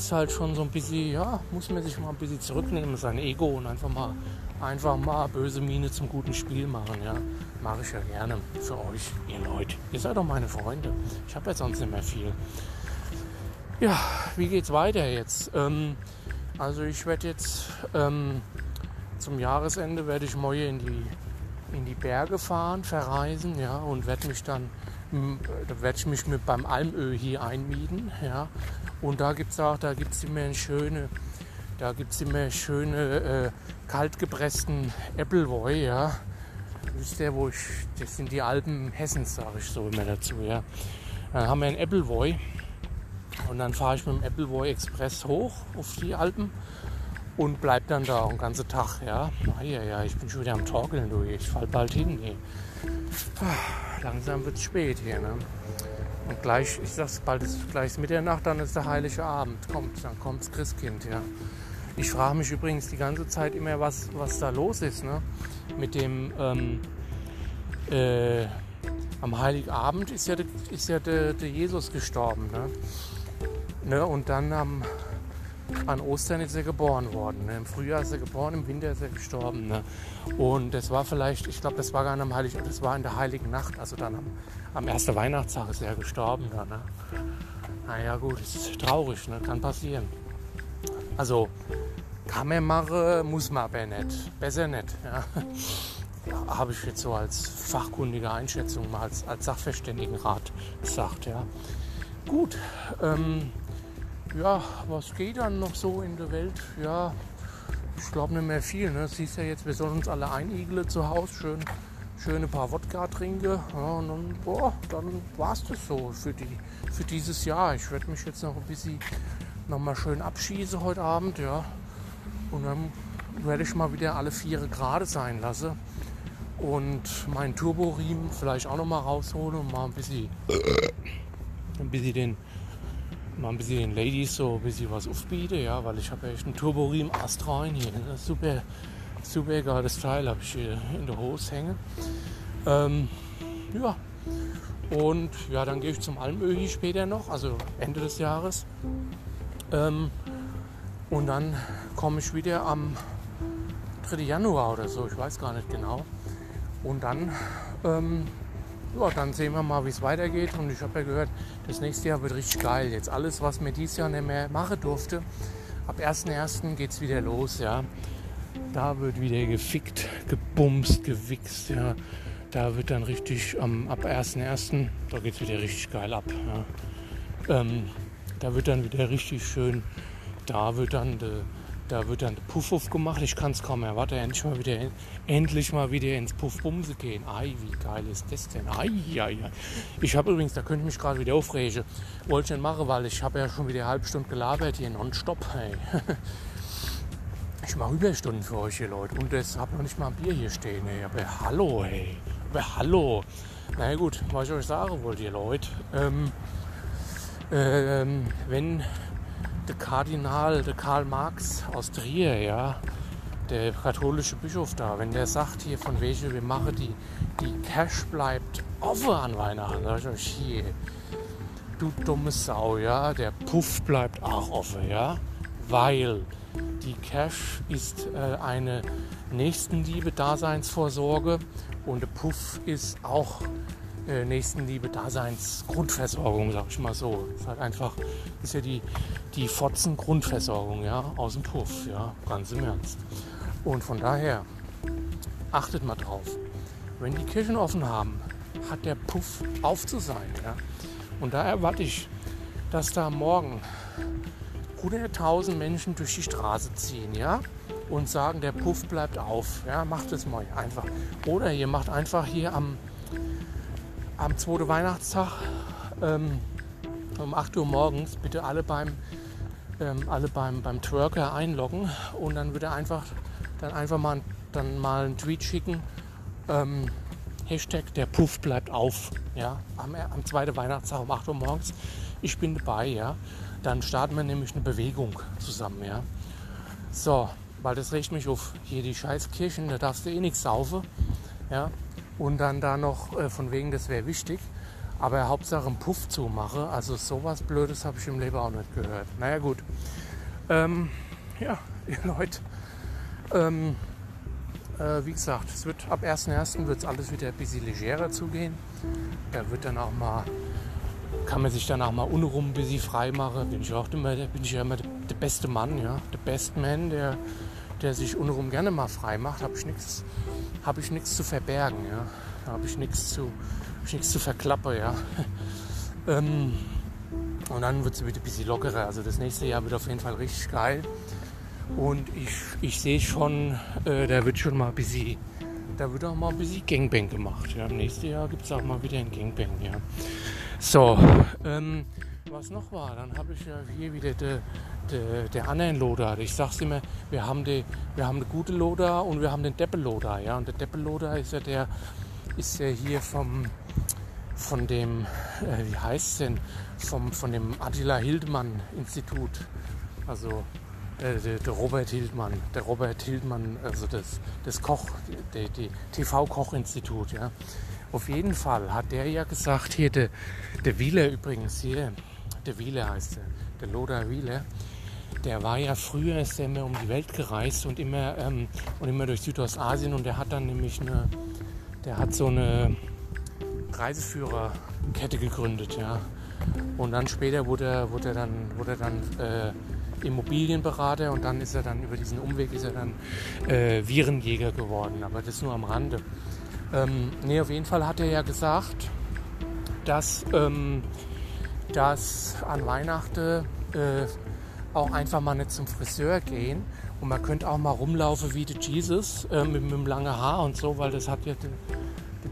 Speaker 2: ist halt schon so ein bisschen, ja, muss man sich mal ein bisschen zurücknehmen, sein Ego und einfach mal, einfach mal böse Miene zum guten Spiel machen, ja. Mache ich ja gerne für euch, ihr Leute. Ihr seid doch meine Freunde. Ich habe ja sonst nicht mehr viel. Ja, wie geht's weiter jetzt? Ähm, also ich werde jetzt ähm, zum Jahresende werde ich morgen in die, in die Berge fahren, verreisen, ja, und werde mich dann da werde ich mich mit beim Almöl hier einmieten, ja, und da gibt es auch, da gibt es immer schöne, da gibt immer schöne äh, kaltgepressten Appleboy, ja. Wisst ihr, wo ich, das sind die Alpen Hessens, sage ich so immer dazu, ja. Dann haben wir einen Appleboy und dann fahre ich mit dem Appleboy Express hoch auf die Alpen und bleib dann da den ganzen Tag, ja. Ah, ja, ja, ich bin schon wieder am Torkeln, du, ich fall bald hin, ey. Langsam wird es spät hier, ne. Und gleich, ich sag's bald ist gleich Mitternacht, dann ist der heilige Abend. Kommt, dann kommt das Christkind, ja. Ich frage mich übrigens die ganze Zeit immer, was, was da los ist, ne? Mit dem ähm, äh, am Heiligabend ist ja, de, ist ja der de Jesus gestorben, ne? ne? Und dann am an Ostern ist er geboren worden. Ne? Im Frühjahr ist er geboren, im Winter ist er gestorben. Ne? Und das war vielleicht, ich glaube, das war gar nicht am Heiligen, das war in der Heiligen Nacht, also dann am, am ersten Weihnachtstag ist er gestorben. Ne? Naja gut, ist traurig, ne? kann passieren. Also kann man machen, muss man aber nicht. Besser nicht. Ja. Ja, Habe ich jetzt so als fachkundige Einschätzung mal als, als Sachverständigenrat gesagt. Ja. Gut, ähm, ja, was geht dann noch so in der Welt? Ja, ich glaube nicht mehr viel. Ne? Siehst ja jetzt, wir sollen uns alle einigeln zu Hause, schön, ein paar Wodka trinken. Ja, und dann, boah, dann war es das so für, die, für dieses Jahr. Ich werde mich jetzt noch ein bisschen noch mal schön abschießen heute Abend, ja. Und dann werde ich mal wieder alle vier gerade sein lassen. Und meinen Turboriemen vielleicht auch noch mal rausholen und mal ein bisschen, ein bisschen den mal ein bisschen den Ladies so ein bisschen was aufbiete, ja, weil ich habe echt einen Turboriemen astrein hier. Das ist super, super geiles Teil habe ich hier in der Hose hängen. Ähm, ja, und ja, dann gehe ich zum Almöhi später noch, also Ende des Jahres. Ähm, und dann komme ich wieder am 3. Januar oder so, ich weiß gar nicht genau. Und dann, ähm, ja, dann sehen wir mal, wie es weitergeht. Und ich habe ja gehört, das nächste Jahr wird richtig geil. Jetzt alles, was mir dieses Jahr nicht mehr machen durfte, ab 1.1. geht es wieder los. Ja. Da wird wieder gefickt, gebumst, gewichst. Ja. Da wird dann richtig ähm, ab 1.1. da geht es wieder richtig geil ab. Ja. Ähm, da wird dann wieder richtig schön, da wird dann de, da wird dann Puff aufgemacht. Ich kann es kaum erwarten, endlich mal wieder, endlich mal wieder ins Puffbumse gehen. Ei, wie geil ist das denn? Ei, ei, ei. Ich habe übrigens, da könnte ich mich gerade wieder aufregen. Wollte ich nicht machen, weil ich habe ja schon wieder eine halbe Stunde gelabert hier nonstop. Hey. Ich mache Überstunden für euch hier, Leute. Und es habe noch nicht mal ein Bier hier stehen. Ey. Aber hallo, hey. Aber hallo. Na naja, gut, was ich euch sagen wollte, ihr Leute. Ähm, ähm, wenn der Kardinal, der Karl Marx aus Trier, ja, der katholische Bischof da, wenn der sagt hier von welche wir machen die, die Cash bleibt offen an Weihnachten, sag ich euch hier, du dumme Sau, ja, der Puff bleibt auch offen, ja, weil die Cash ist äh, eine Nächstenliebe, Daseinsvorsorge und der Puff ist auch äh, Nächstenliebe, Daseinsgrundversorgung, sag ich mal so. Ist halt einfach, ist ja die, die Fotzen-Grundversorgung, ja, aus dem Puff, ja, ganz im Ernst. Und von daher, achtet mal drauf. Wenn die Kirchen offen haben, hat der Puff auf zu sein, ja. Und da erwarte ich, dass da morgen 100.000 Menschen durch die Straße ziehen, ja, und sagen, der Puff bleibt auf, ja, macht es mal einfach. Oder ihr macht einfach hier am am zweiten Weihnachtstag ähm, um 8 Uhr morgens bitte alle beim, ähm, alle beim, beim Twerker einloggen und dann würde einfach dann einfach mal, dann mal einen Tweet schicken. Ähm, Hashtag der Puff bleibt auf. Ja, am, am zweiten Weihnachtstag um 8 Uhr morgens. Ich bin dabei, ja. Dann starten wir nämlich eine Bewegung zusammen, ja. So, weil das regt mich auf. Hier die Scheißkirchen, da darfst du eh nichts saufen. Ja, und dann da noch äh, von wegen, das wäre wichtig. Aber Hauptsache einen Puff zu machen, also sowas Blödes habe ich im Leben auch nicht gehört. Naja gut. Ähm, ja, ihr Leute. Ähm, äh, wie gesagt, es wird ab 1.1. wird es alles wieder ein bisschen legerer zugehen. Da wird dann auch mal, kann man sich dann auch mal unrum ein bisschen frei machen. Bin ich auch immer, bin ich ja immer der, der beste Mann, ja. Der Best Man, der, der sich unrum gerne mal frei macht, habe ich nichts ich nichts zu verbergen, ja. Da habe ich nichts zu, nichts zu verklappen, ja. ähm, und dann wird es wieder ein bisschen lockerer. Also das nächste Jahr wird auf jeden Fall richtig geil. Und ich, ich sehe schon, äh, da wird schon mal ein bisschen, da wird auch mal ein bisschen Gangbang gemacht. Ja. Im nächsten Jahr gibt es auch mal wieder ein Gangbang, ja. So, ähm, was noch war, dann habe ich ja hier wieder de, de, der anderen Loader. Ich sag's immer, wir haben die, wir haben eine gute Loader und wir haben den Deppelloader, ja. Und der Deppelloader ist ja der, ist ja hier vom, von dem, äh, wie heißt denn, vom, von dem Attila Hildmann Institut. Also äh, der, der, Robert Hildmann, der Robert Hildmann, also das, das Koch, die, die TV-Koch-Institut, ja. Auf jeden Fall hat der ja gesagt, hier der, der Wieler übrigens, hier, der Wieler heißt er, der Loder Wieler, der war ja früher, ist der immer um die Welt gereist und immer, ähm, und immer durch Südostasien und der hat dann nämlich eine, der hat so eine Reiseführerkette gegründet, ja. Und dann später wurde er, wurde er dann, wurde er dann äh, Immobilienberater und dann ist er dann über diesen Umweg ist er dann äh, Virenjäger geworden, aber das nur am Rande. Ähm, nee, auf jeden Fall hat er ja gesagt, dass, ähm, dass an Weihnachten äh, auch einfach mal nicht zum Friseur gehen und man könnte auch mal rumlaufen wie der Jesus äh, mit, mit dem langen Haar und so, weil das hat ja der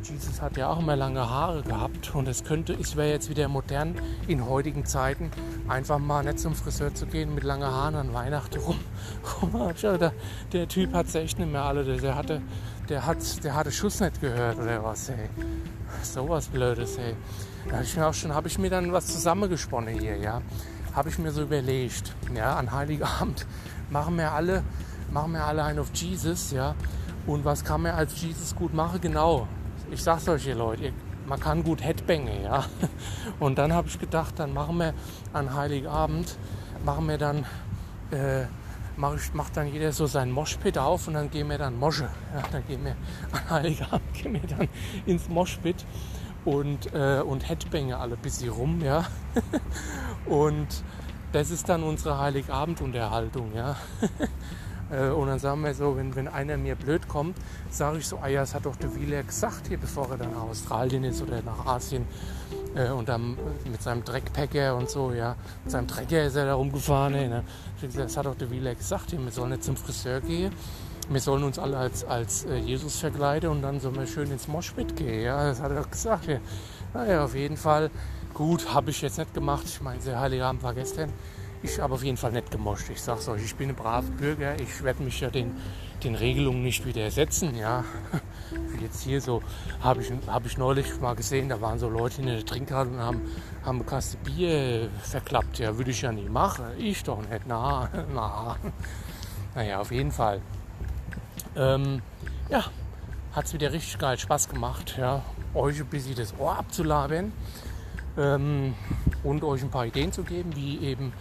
Speaker 2: Jesus hat ja auch immer lange Haare gehabt und es könnte, es wäre jetzt wieder modern in heutigen Zeiten, einfach mal nicht zum Friseur zu gehen mit langen Haaren an Weihnachten rum. der, der Typ hat es echt nicht mehr alle, der hatte, der hat, der hatte Schuss nicht gehört oder was, ey. So was Blödes, ey. Da habe ich mir auch schon, habe ich mir dann was zusammengesponnen hier, ja. Habe ich mir so überlegt, ja, an Heiligabend machen wir alle, machen wir alle einen auf Jesus, ja. Und was kann man als Jesus gut machen? Genau, ich sag's euch, ihr Leute, man kann gut Headbange, ja. Und dann habe ich gedacht, dann machen wir an Heiligabend, machen wir dann, äh, mach ich, macht dann jeder so sein Moshpit auf und dann gehen wir dann Mosche. Ja, dann gehen wir an Heiligabend gehen wir dann ins Moshpit und, äh, und Headbange alle ein bisschen rum, ja. Und das ist dann unsere Heiligabendunterhaltung, ja. Äh, und dann sagen wir so, wenn, wenn einer mir blöd kommt, sage ich so, ah ja, das hat doch der Wheeler gesagt hier, bevor er dann nach Australien ist oder nach Asien. Äh, und dann mit seinem Dreckpacker und so, ja, mit seinem Trecker ist er da rumgefahren. Ne? Das hat doch der Wheeler gesagt, hier, wir sollen nicht zum Friseur gehen. Wir sollen uns alle als, als äh, Jesus verkleiden und dann sollen wir schön ins Moschpit gehen. Ja, das hat er doch gesagt. Ja. Naja, auf jeden Fall. Gut, habe ich jetzt nicht gemacht. Ich meine, der Heilige Abend war gestern. Ich habe auf jeden Fall nicht gemoscht. Ich sage euch, ich bin ein braver Bürger. Ich werde mich ja den, den Regelungen nicht widersetzen. Ja. Wie jetzt hier so habe ich, hab ich neulich mal gesehen, da waren so Leute in der Trinkhalle und haben, haben eine Kasse Bier verklappt. Ja, würde ich ja nie machen. Ich doch nicht. Na, na. Naja, auf jeden Fall. Ähm, ja, hat es wieder richtig geil Spaß gemacht, ja, euch ein bisschen das Ohr abzulabern ähm, und euch ein paar Ideen zu geben, wie eben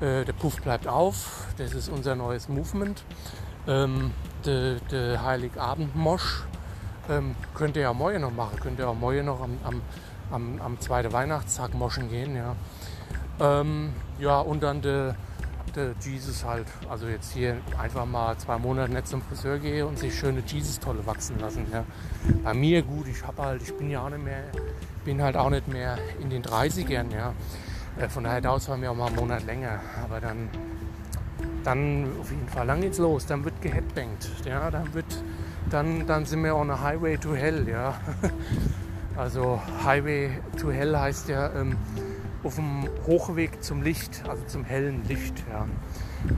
Speaker 2: äh, der Puff bleibt auf. Das ist unser neues Movement. Ähm, der, der Heiligabend-Mosch ähm, könnt ihr ja morgen noch machen. Könnt ihr auch morgen noch am, am, am, am zweiten Weihnachtstag moschen gehen. Ja, ähm, ja und dann der de Jesus halt. Also jetzt hier einfach mal zwei Monate nicht zum Friseur gehe und sich schöne Jesus-Tolle wachsen lassen. Ja. Bei mir gut, ich habe halt, ich bin ja auch nicht mehr, bin halt auch nicht mehr in den 30ern, ja. Äh, von daher dauert es bei mir auch mal einen Monat länger. Aber dann, dann auf jeden Fall, dann geht's los. Dann wird geheadbangt. Ja, dann wird, dann, dann sind wir on a highway to hell. Ja, also Highway to hell heißt ja ähm, auf dem Hochweg zum Licht, also zum hellen Licht. Ja,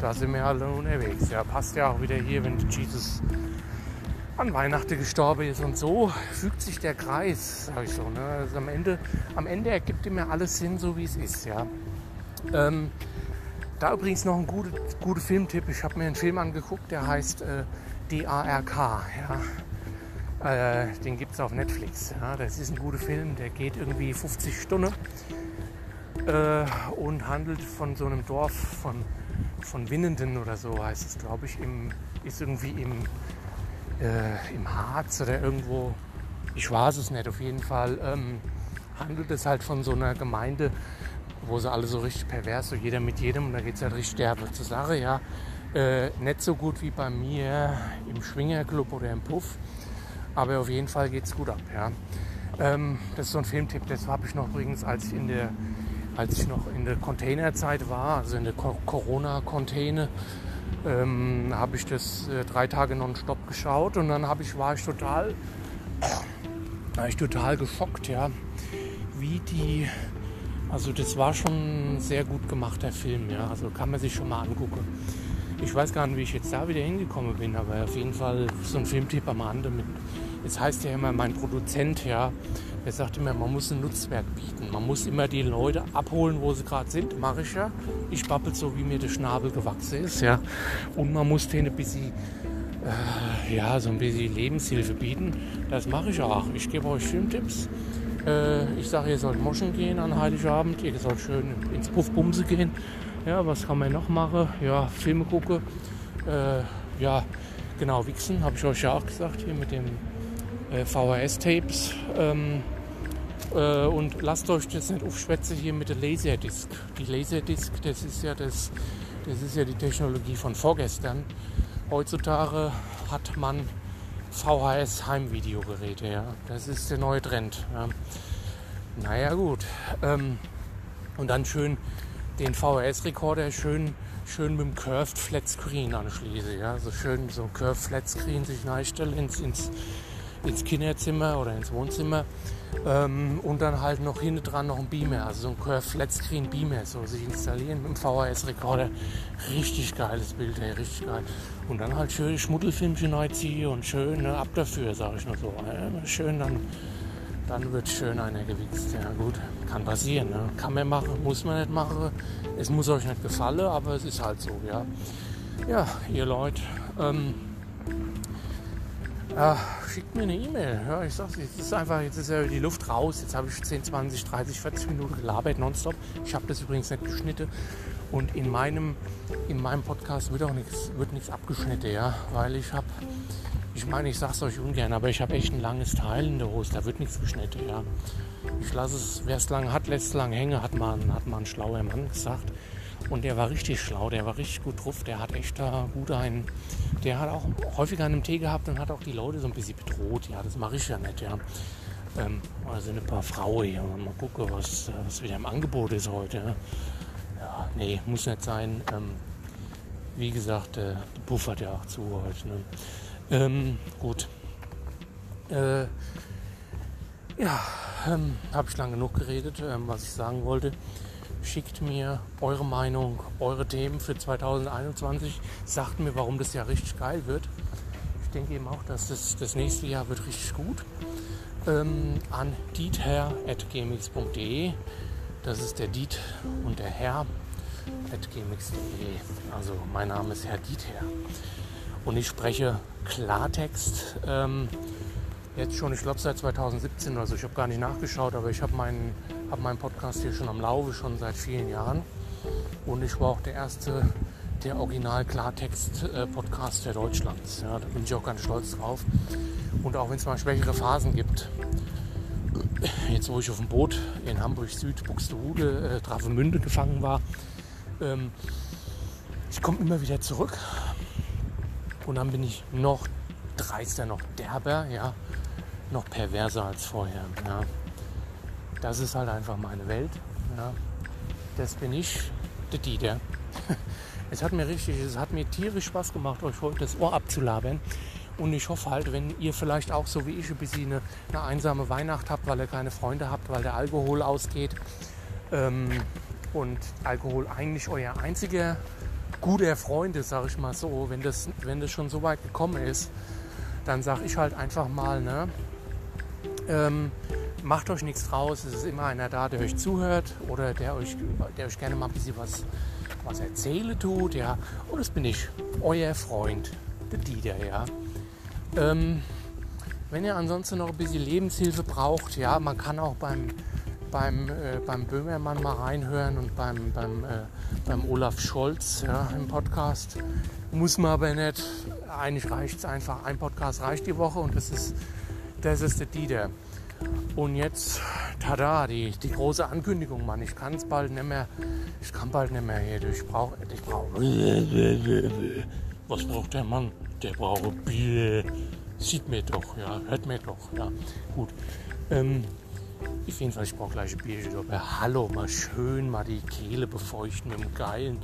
Speaker 2: da sind wir alle unterwegs. Ja, passt ja auch wieder hier, wenn Jesus an Weihnachten gestorben ist. Und so fügt sich der Kreis, sage ich so. Ne? Also am, Ende, am Ende ergibt immer alles Sinn, so wie es ist. Ja? Ähm, da übrigens noch ein guter gute Filmtipp. Ich habe mir einen Film angeguckt, der heißt äh, DARK. Ja? Äh, den gibt es auf Netflix. Ja? Das ist ein guter Film, der geht irgendwie 50 Stunden äh, und handelt von so einem Dorf von, von Winnenden oder so heißt es, glaube ich. Im, ist irgendwie im äh, im Harz oder irgendwo, ich weiß es nicht, auf jeden Fall ähm, handelt es halt von so einer Gemeinde, wo sie alle so richtig pervers, so jeder mit jedem und da geht es halt richtig derbe zur Sache, ja. Äh, nicht so gut wie bei mir im Schwingerclub oder im Puff, aber auf jeden Fall geht es gut ab, ja. Ähm, das ist so ein Filmtipp, das habe ich noch übrigens, als ich in der als ich noch in der Containerzeit war, also in der Corona-Container, ähm, habe ich das äh, drei Tage nonstop geschaut und dann ich, war ich total, war ich total geschockt, ja, wie die, also das war schon ein sehr gut gemachter Film, ja, also kann man sich schon mal angucken. Ich weiß gar nicht, wie ich jetzt da wieder hingekommen bin, aber auf jeden Fall so ein Filmtipp am Rande mit, es heißt ja immer mein Produzent, ja, er sagt immer, man muss ein Nutzwerk bieten. Man muss immer die Leute abholen, wo sie gerade sind. Mache ich ja. Ich babbel so, wie mir der Schnabel gewachsen ist. Ja. Und man muss denen ein bisschen, äh, ja, so ein bisschen Lebenshilfe bieten. Das mache ich auch. Ich gebe euch Filmtipps. Äh, ich sage, ihr sollt moschen gehen an Heiligabend. Ihr sollt schön ins Puffbumse gehen. Ja, was kann man noch machen? Ja, Filme gucken. Äh, ja, genau, wichsen, habe ich euch ja auch gesagt, hier mit dem VHS-Tapes. Ähm, äh, und lasst euch das nicht aufschwätzen hier mit der Laserdisc. Die Laserdisc, das ist ja das Das ist ja die Technologie von vorgestern. Heutzutage hat man VHS-Heimvideogeräte. Ja. Das ist der neue Trend. Ja. Naja gut. Ähm, und dann schön den VHS-Rekorder schön, schön mit dem Curved Flat Screen anschließe. Ja. So schön so ein Curved Flat Screen sich einstellen ins, ins, ins Kinderzimmer oder ins Wohnzimmer. Ähm, und dann halt noch hinten dran noch ein Beamer, also so ein Curved Flat Screen Beamer, so sich installieren mit dem VHS-Rekorder. Richtig geiles Bild, ey, richtig geil. Und dann halt schön Schmuddelfilmchen reinziehen und schön ab dafür, sage ich nur so. Äh, schön, dann, dann wird schön einer gewichst. Ja gut, kann passieren. Ne? Kann man machen, muss man nicht machen. Es muss euch nicht gefallen, aber es ist halt so, ja. Ja, ihr Leute. Ähm, ja, schickt mir eine E-Mail. Ja, ich sag's, jetzt ist einfach, jetzt ist ja die Luft raus. Jetzt habe ich 10, 20, 30, 40 Minuten gelabert nonstop. Ich habe das übrigens nicht geschnitten. Und in meinem, in meinem Podcast wird auch nichts, wird nichts abgeschnitten, ja, weil ich habe, ich meine, ich sag's euch ungern, aber ich habe echt ein langes Teil in der Hose. Da wird nichts geschnitten, ja. Ich lasse es, wer es lang hat, lässt es lang hängen, hat man, hat man ein schlauer Mann gesagt. Und der war richtig schlau, der war richtig gut drauf, der hat echt da gut einen, der hat auch häufiger einen Tee gehabt und hat auch die Leute so ein bisschen bedroht. Ja, das mache ich ja nicht, ja. Ähm, da sind ein paar Frauen hier. Mal gucken, was, was wieder im Angebot ist heute. Ja, nee, muss nicht sein. Ähm, wie gesagt, äh, buffert ja auch zu heute. Ne? Ähm, gut. Äh, ja, ähm, habe ich lang genug geredet, ähm, was ich sagen wollte. Schickt mir eure Meinung, eure Themen für 2021. Sagt mir, warum das Jahr richtig geil wird. Ich denke eben auch, dass das, das nächste Jahr wird richtig gut. Ähm, an dietherr.gmx.de. Das ist der Diet und der Herr gmx.de. Also mein Name ist Herr Diether. Und ich spreche Klartext. Ähm, jetzt schon, ich glaube seit 2017 oder so. Ich habe gar nicht nachgeschaut, aber ich habe meinen, hab meinen Podcast hier schon am Laufe, schon seit vielen Jahren. Und ich war auch der erste, der Original Klartext-Podcaster äh, Deutschlands. Ja, da bin ich auch ganz stolz drauf. Und auch wenn es mal schwächere Phasen gibt, jetzt wo ich auf dem Boot in Hamburg Süd, Buxtehude, äh, Travemünde gefangen war, ähm, ich komme immer wieder zurück. Und dann bin ich noch dreister, noch derber, ja, noch perverser als vorher. Ja. Das ist halt einfach meine Welt. Ja. Das bin ich, der Dieter. Es hat mir richtig, es hat mir tierisch Spaß gemacht, euch heute das Ohr abzulabern. Und ich hoffe halt, wenn ihr vielleicht auch so wie ich ein bisschen eine, eine einsame Weihnacht habt, weil ihr keine Freunde habt, weil der Alkohol ausgeht ähm, und Alkohol eigentlich euer einziger guter Freund ist, sage ich mal so, wenn das, wenn das schon so weit gekommen ist, dann sage ich halt einfach mal, ne, ähm, macht euch nichts draus, es ist immer einer da, der euch zuhört oder der euch, der euch gerne mal ein bisschen was, was erzählen tut, ja. Und das bin ich, euer Freund, der Dieter, ja. Ähm, wenn ihr ansonsten noch ein bisschen Lebenshilfe braucht, ja, man kann auch beim, beim, äh, beim Böhmermann mal reinhören und beim, beim, äh, beim Olaf Scholz ja, im Podcast. Muss man aber nicht. Eigentlich reicht es einfach. Ein Podcast reicht die Woche und das ist, das ist der Dieter. Und jetzt, tada, die, die große Ankündigung, Mann. Ich kann es bald nicht mehr. Ich kann bald nicht mehr hier. Ich brauche. Was braucht der Mann? Der braucht Bier. Sieht mir doch, ja. Hört mir doch, ja. Gut. Ähm, jeden Fall, ich brauche gleich ein Bierchen. Aber hallo, mal schön mal die Kehle befeuchten dem geilen,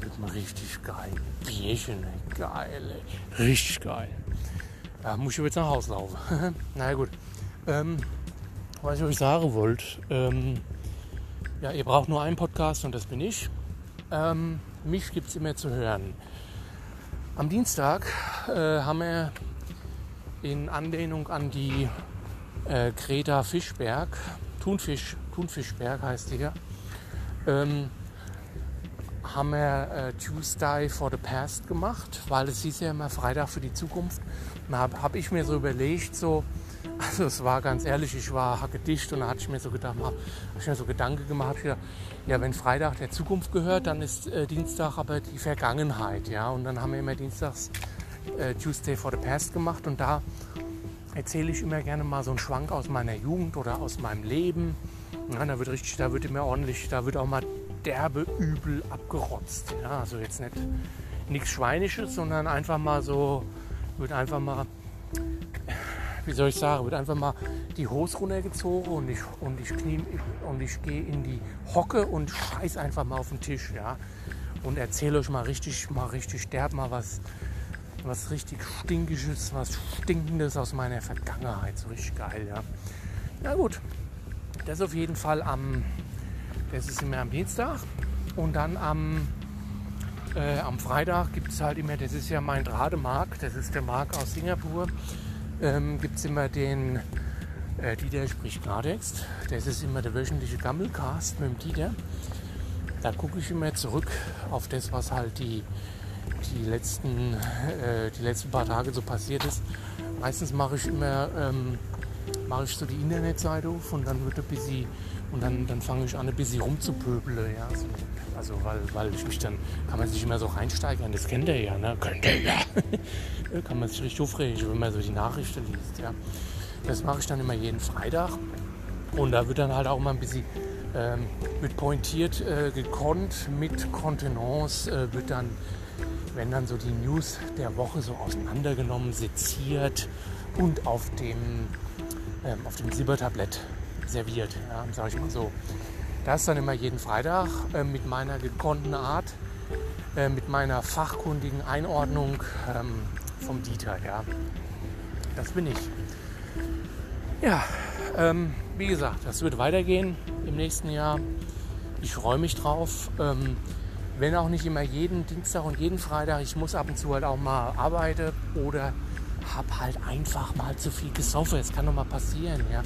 Speaker 2: mit einem richtig geilen Bierchen. Geil, ey. richtig geil. Da muss ich jetzt nach Hause laufen. naja gut. Ähm, was ich euch sagen wollte, ähm, ja, ihr braucht nur einen Podcast und das bin ich. Ähm, mich gibt es immer zu hören. Am Dienstag äh, haben wir in Anlehnung an die äh, Greta Fischberg, Thunfisch, Thunfischberg heißt die ja, ähm, haben wir äh, Tuesday for the Past gemacht, weil es hieß ja immer Freitag für die Zukunft. Und da habe hab ich mir so überlegt, so, also es war ganz ehrlich, ich war hackedicht und da hatte ich mir so gedacht, habe ich mir so Gedanken gemacht, ich gedacht, ja, wenn Freitag der Zukunft gehört, dann ist äh, Dienstag aber die Vergangenheit, ja. Und dann haben wir immer dienstags äh, Tuesday for the Past gemacht und da erzähle ich immer gerne mal so einen Schwank aus meiner Jugend oder aus meinem Leben. Ja, da wird richtig, da wird immer ordentlich, da wird auch mal derbe übel abgerotzt. Ja, also jetzt nicht nichts Schweinisches, sondern einfach mal so, wird einfach mal, wie soll ich sagen, wird einfach mal die Hose runtergezogen und ich, und ich, knie, und ich gehe in die Hocke und scheiß einfach mal auf den Tisch, ja. Und erzähle euch mal richtig, mal richtig derb mal was, was richtig Stinkisches, was Stinkendes aus meiner Vergangenheit. So richtig geil, ja. Na gut, das auf jeden Fall am, das ist immer am Dienstag. Und dann am, äh, am Freitag gibt es halt immer, das ist ja mein Drademark, das ist der Mark aus Singapur, ähm, gibt es immer den äh, Dieter spricht Klartext. Das ist immer der wöchentliche Gammelcast mit dem Dieter. Da gucke ich immer zurück auf das, was halt die, die, letzten, äh, die letzten paar Tage so passiert ist. Meistens mache ich immer ähm, mache ich so die Internetseite auf und dann wird ein bisschen und dann, dann fange ich an ein bisschen rumzupöbeln. Ja, so. Also weil, weil ich mich dann, kann man sich immer so reinsteigern, das kennt ihr ja, ne? Könnt ihr ja. kann man sich richtig aufregen, wenn man so die Nachrichten liest. Ja. Das mache ich dann immer jeden Freitag. Und da wird dann halt auch mal ein bisschen ähm, mit pointiert äh, gekonnt, mit Kontenance äh, wird dann, wenn dann so die News der Woche so auseinandergenommen, seziert und auf dem, ähm, auf dem Silbertablett serviert, ja, sage ich mal so. Das dann immer jeden Freitag äh, mit meiner gekonnten Art, äh, mit meiner fachkundigen Einordnung ähm, vom Dieter. Ja. Das bin ich. Ja, ähm, wie gesagt, das wird weitergehen im nächsten Jahr. Ich freue mich drauf. Ähm, wenn auch nicht immer jeden Dienstag und jeden Freitag. Ich muss ab und zu halt auch mal arbeiten oder habe halt einfach mal zu viel gesoffen. Es kann doch mal passieren, ja.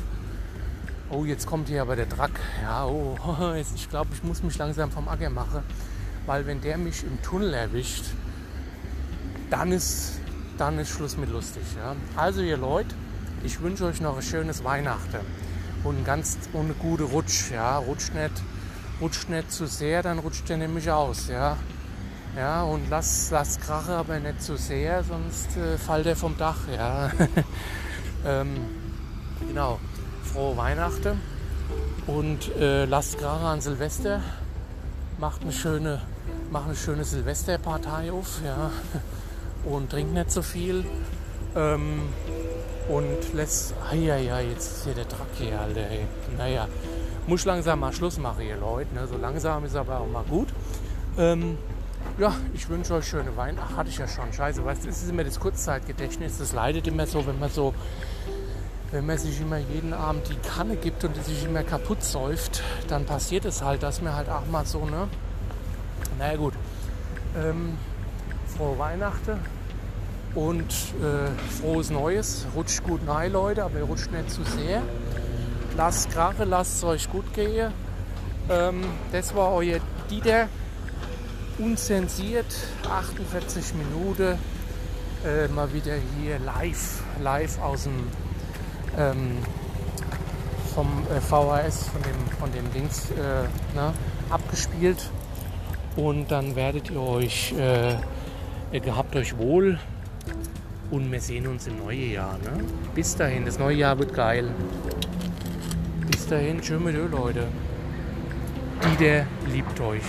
Speaker 2: Oh, jetzt kommt hier aber der Drack. Ja, oh, ich glaube, ich muss mich langsam vom Acker machen, weil wenn der mich im Tunnel erwischt, dann ist, dann ist Schluss mit lustig. Ja. Also ihr Leute, ich wünsche euch noch ein schönes Weihnachten und ganz eine gute Rutsch. Ja, rutscht nicht, rutscht nicht zu sehr, dann rutscht ihr nämlich aus. Ja, ja und lasst lasst krache, aber nicht zu sehr, sonst äh, fällt er vom Dach. Ja, ähm, genau. Frohe Weihnachten und äh, lasst krache an Silvester. Macht eine schöne, macht eine schöne Silvesterpartei auf. Ja, und trinkt nicht so viel. Ähm, und lässt. Ja, ja, jetzt ist hier der Truck hier, Alter. Ey. Naja, muss langsam mal Schluss machen, ihr Leute. Ne? So langsam ist aber auch mal gut. Ähm, ja, ich wünsche euch schöne Weihnachten. Ach, hatte ich ja schon. Scheiße, weißt du, es ist immer das Kurzzeitgedächtnis. Das leidet immer so, wenn man so, wenn man sich immer jeden Abend die Kanne gibt und sich immer kaputt säuft, dann passiert es halt, dass mir halt auch mal so, ne? Naja, gut. Ähm, frohe Weihnachten und äh, frohes Neues. Rutscht gut rein, Leute, aber ihr rutscht nicht zu sehr. Lasst Krache, lasst es euch gut gehen. Ähm, das war euer Dieter. Unzensiert, 48 Minuten. Äh, mal wieder hier live, live aus dem ähm, vom äh, VHS, von dem, von dem Dings äh, ne, abgespielt. Und dann werdet ihr euch, äh, gehabt euch wohl, und wir sehen uns im neuen Jahr. Ne? Bis dahin, das neue Jahr wird geil. Bis dahin, schön mit euch, Leute. Die, der liebt euch.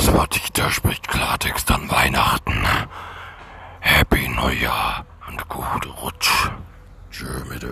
Speaker 1: Das war Dieter spricht Klartext an Weihnachten. Happy Neujahr und gute Rutsch. Tschö mit.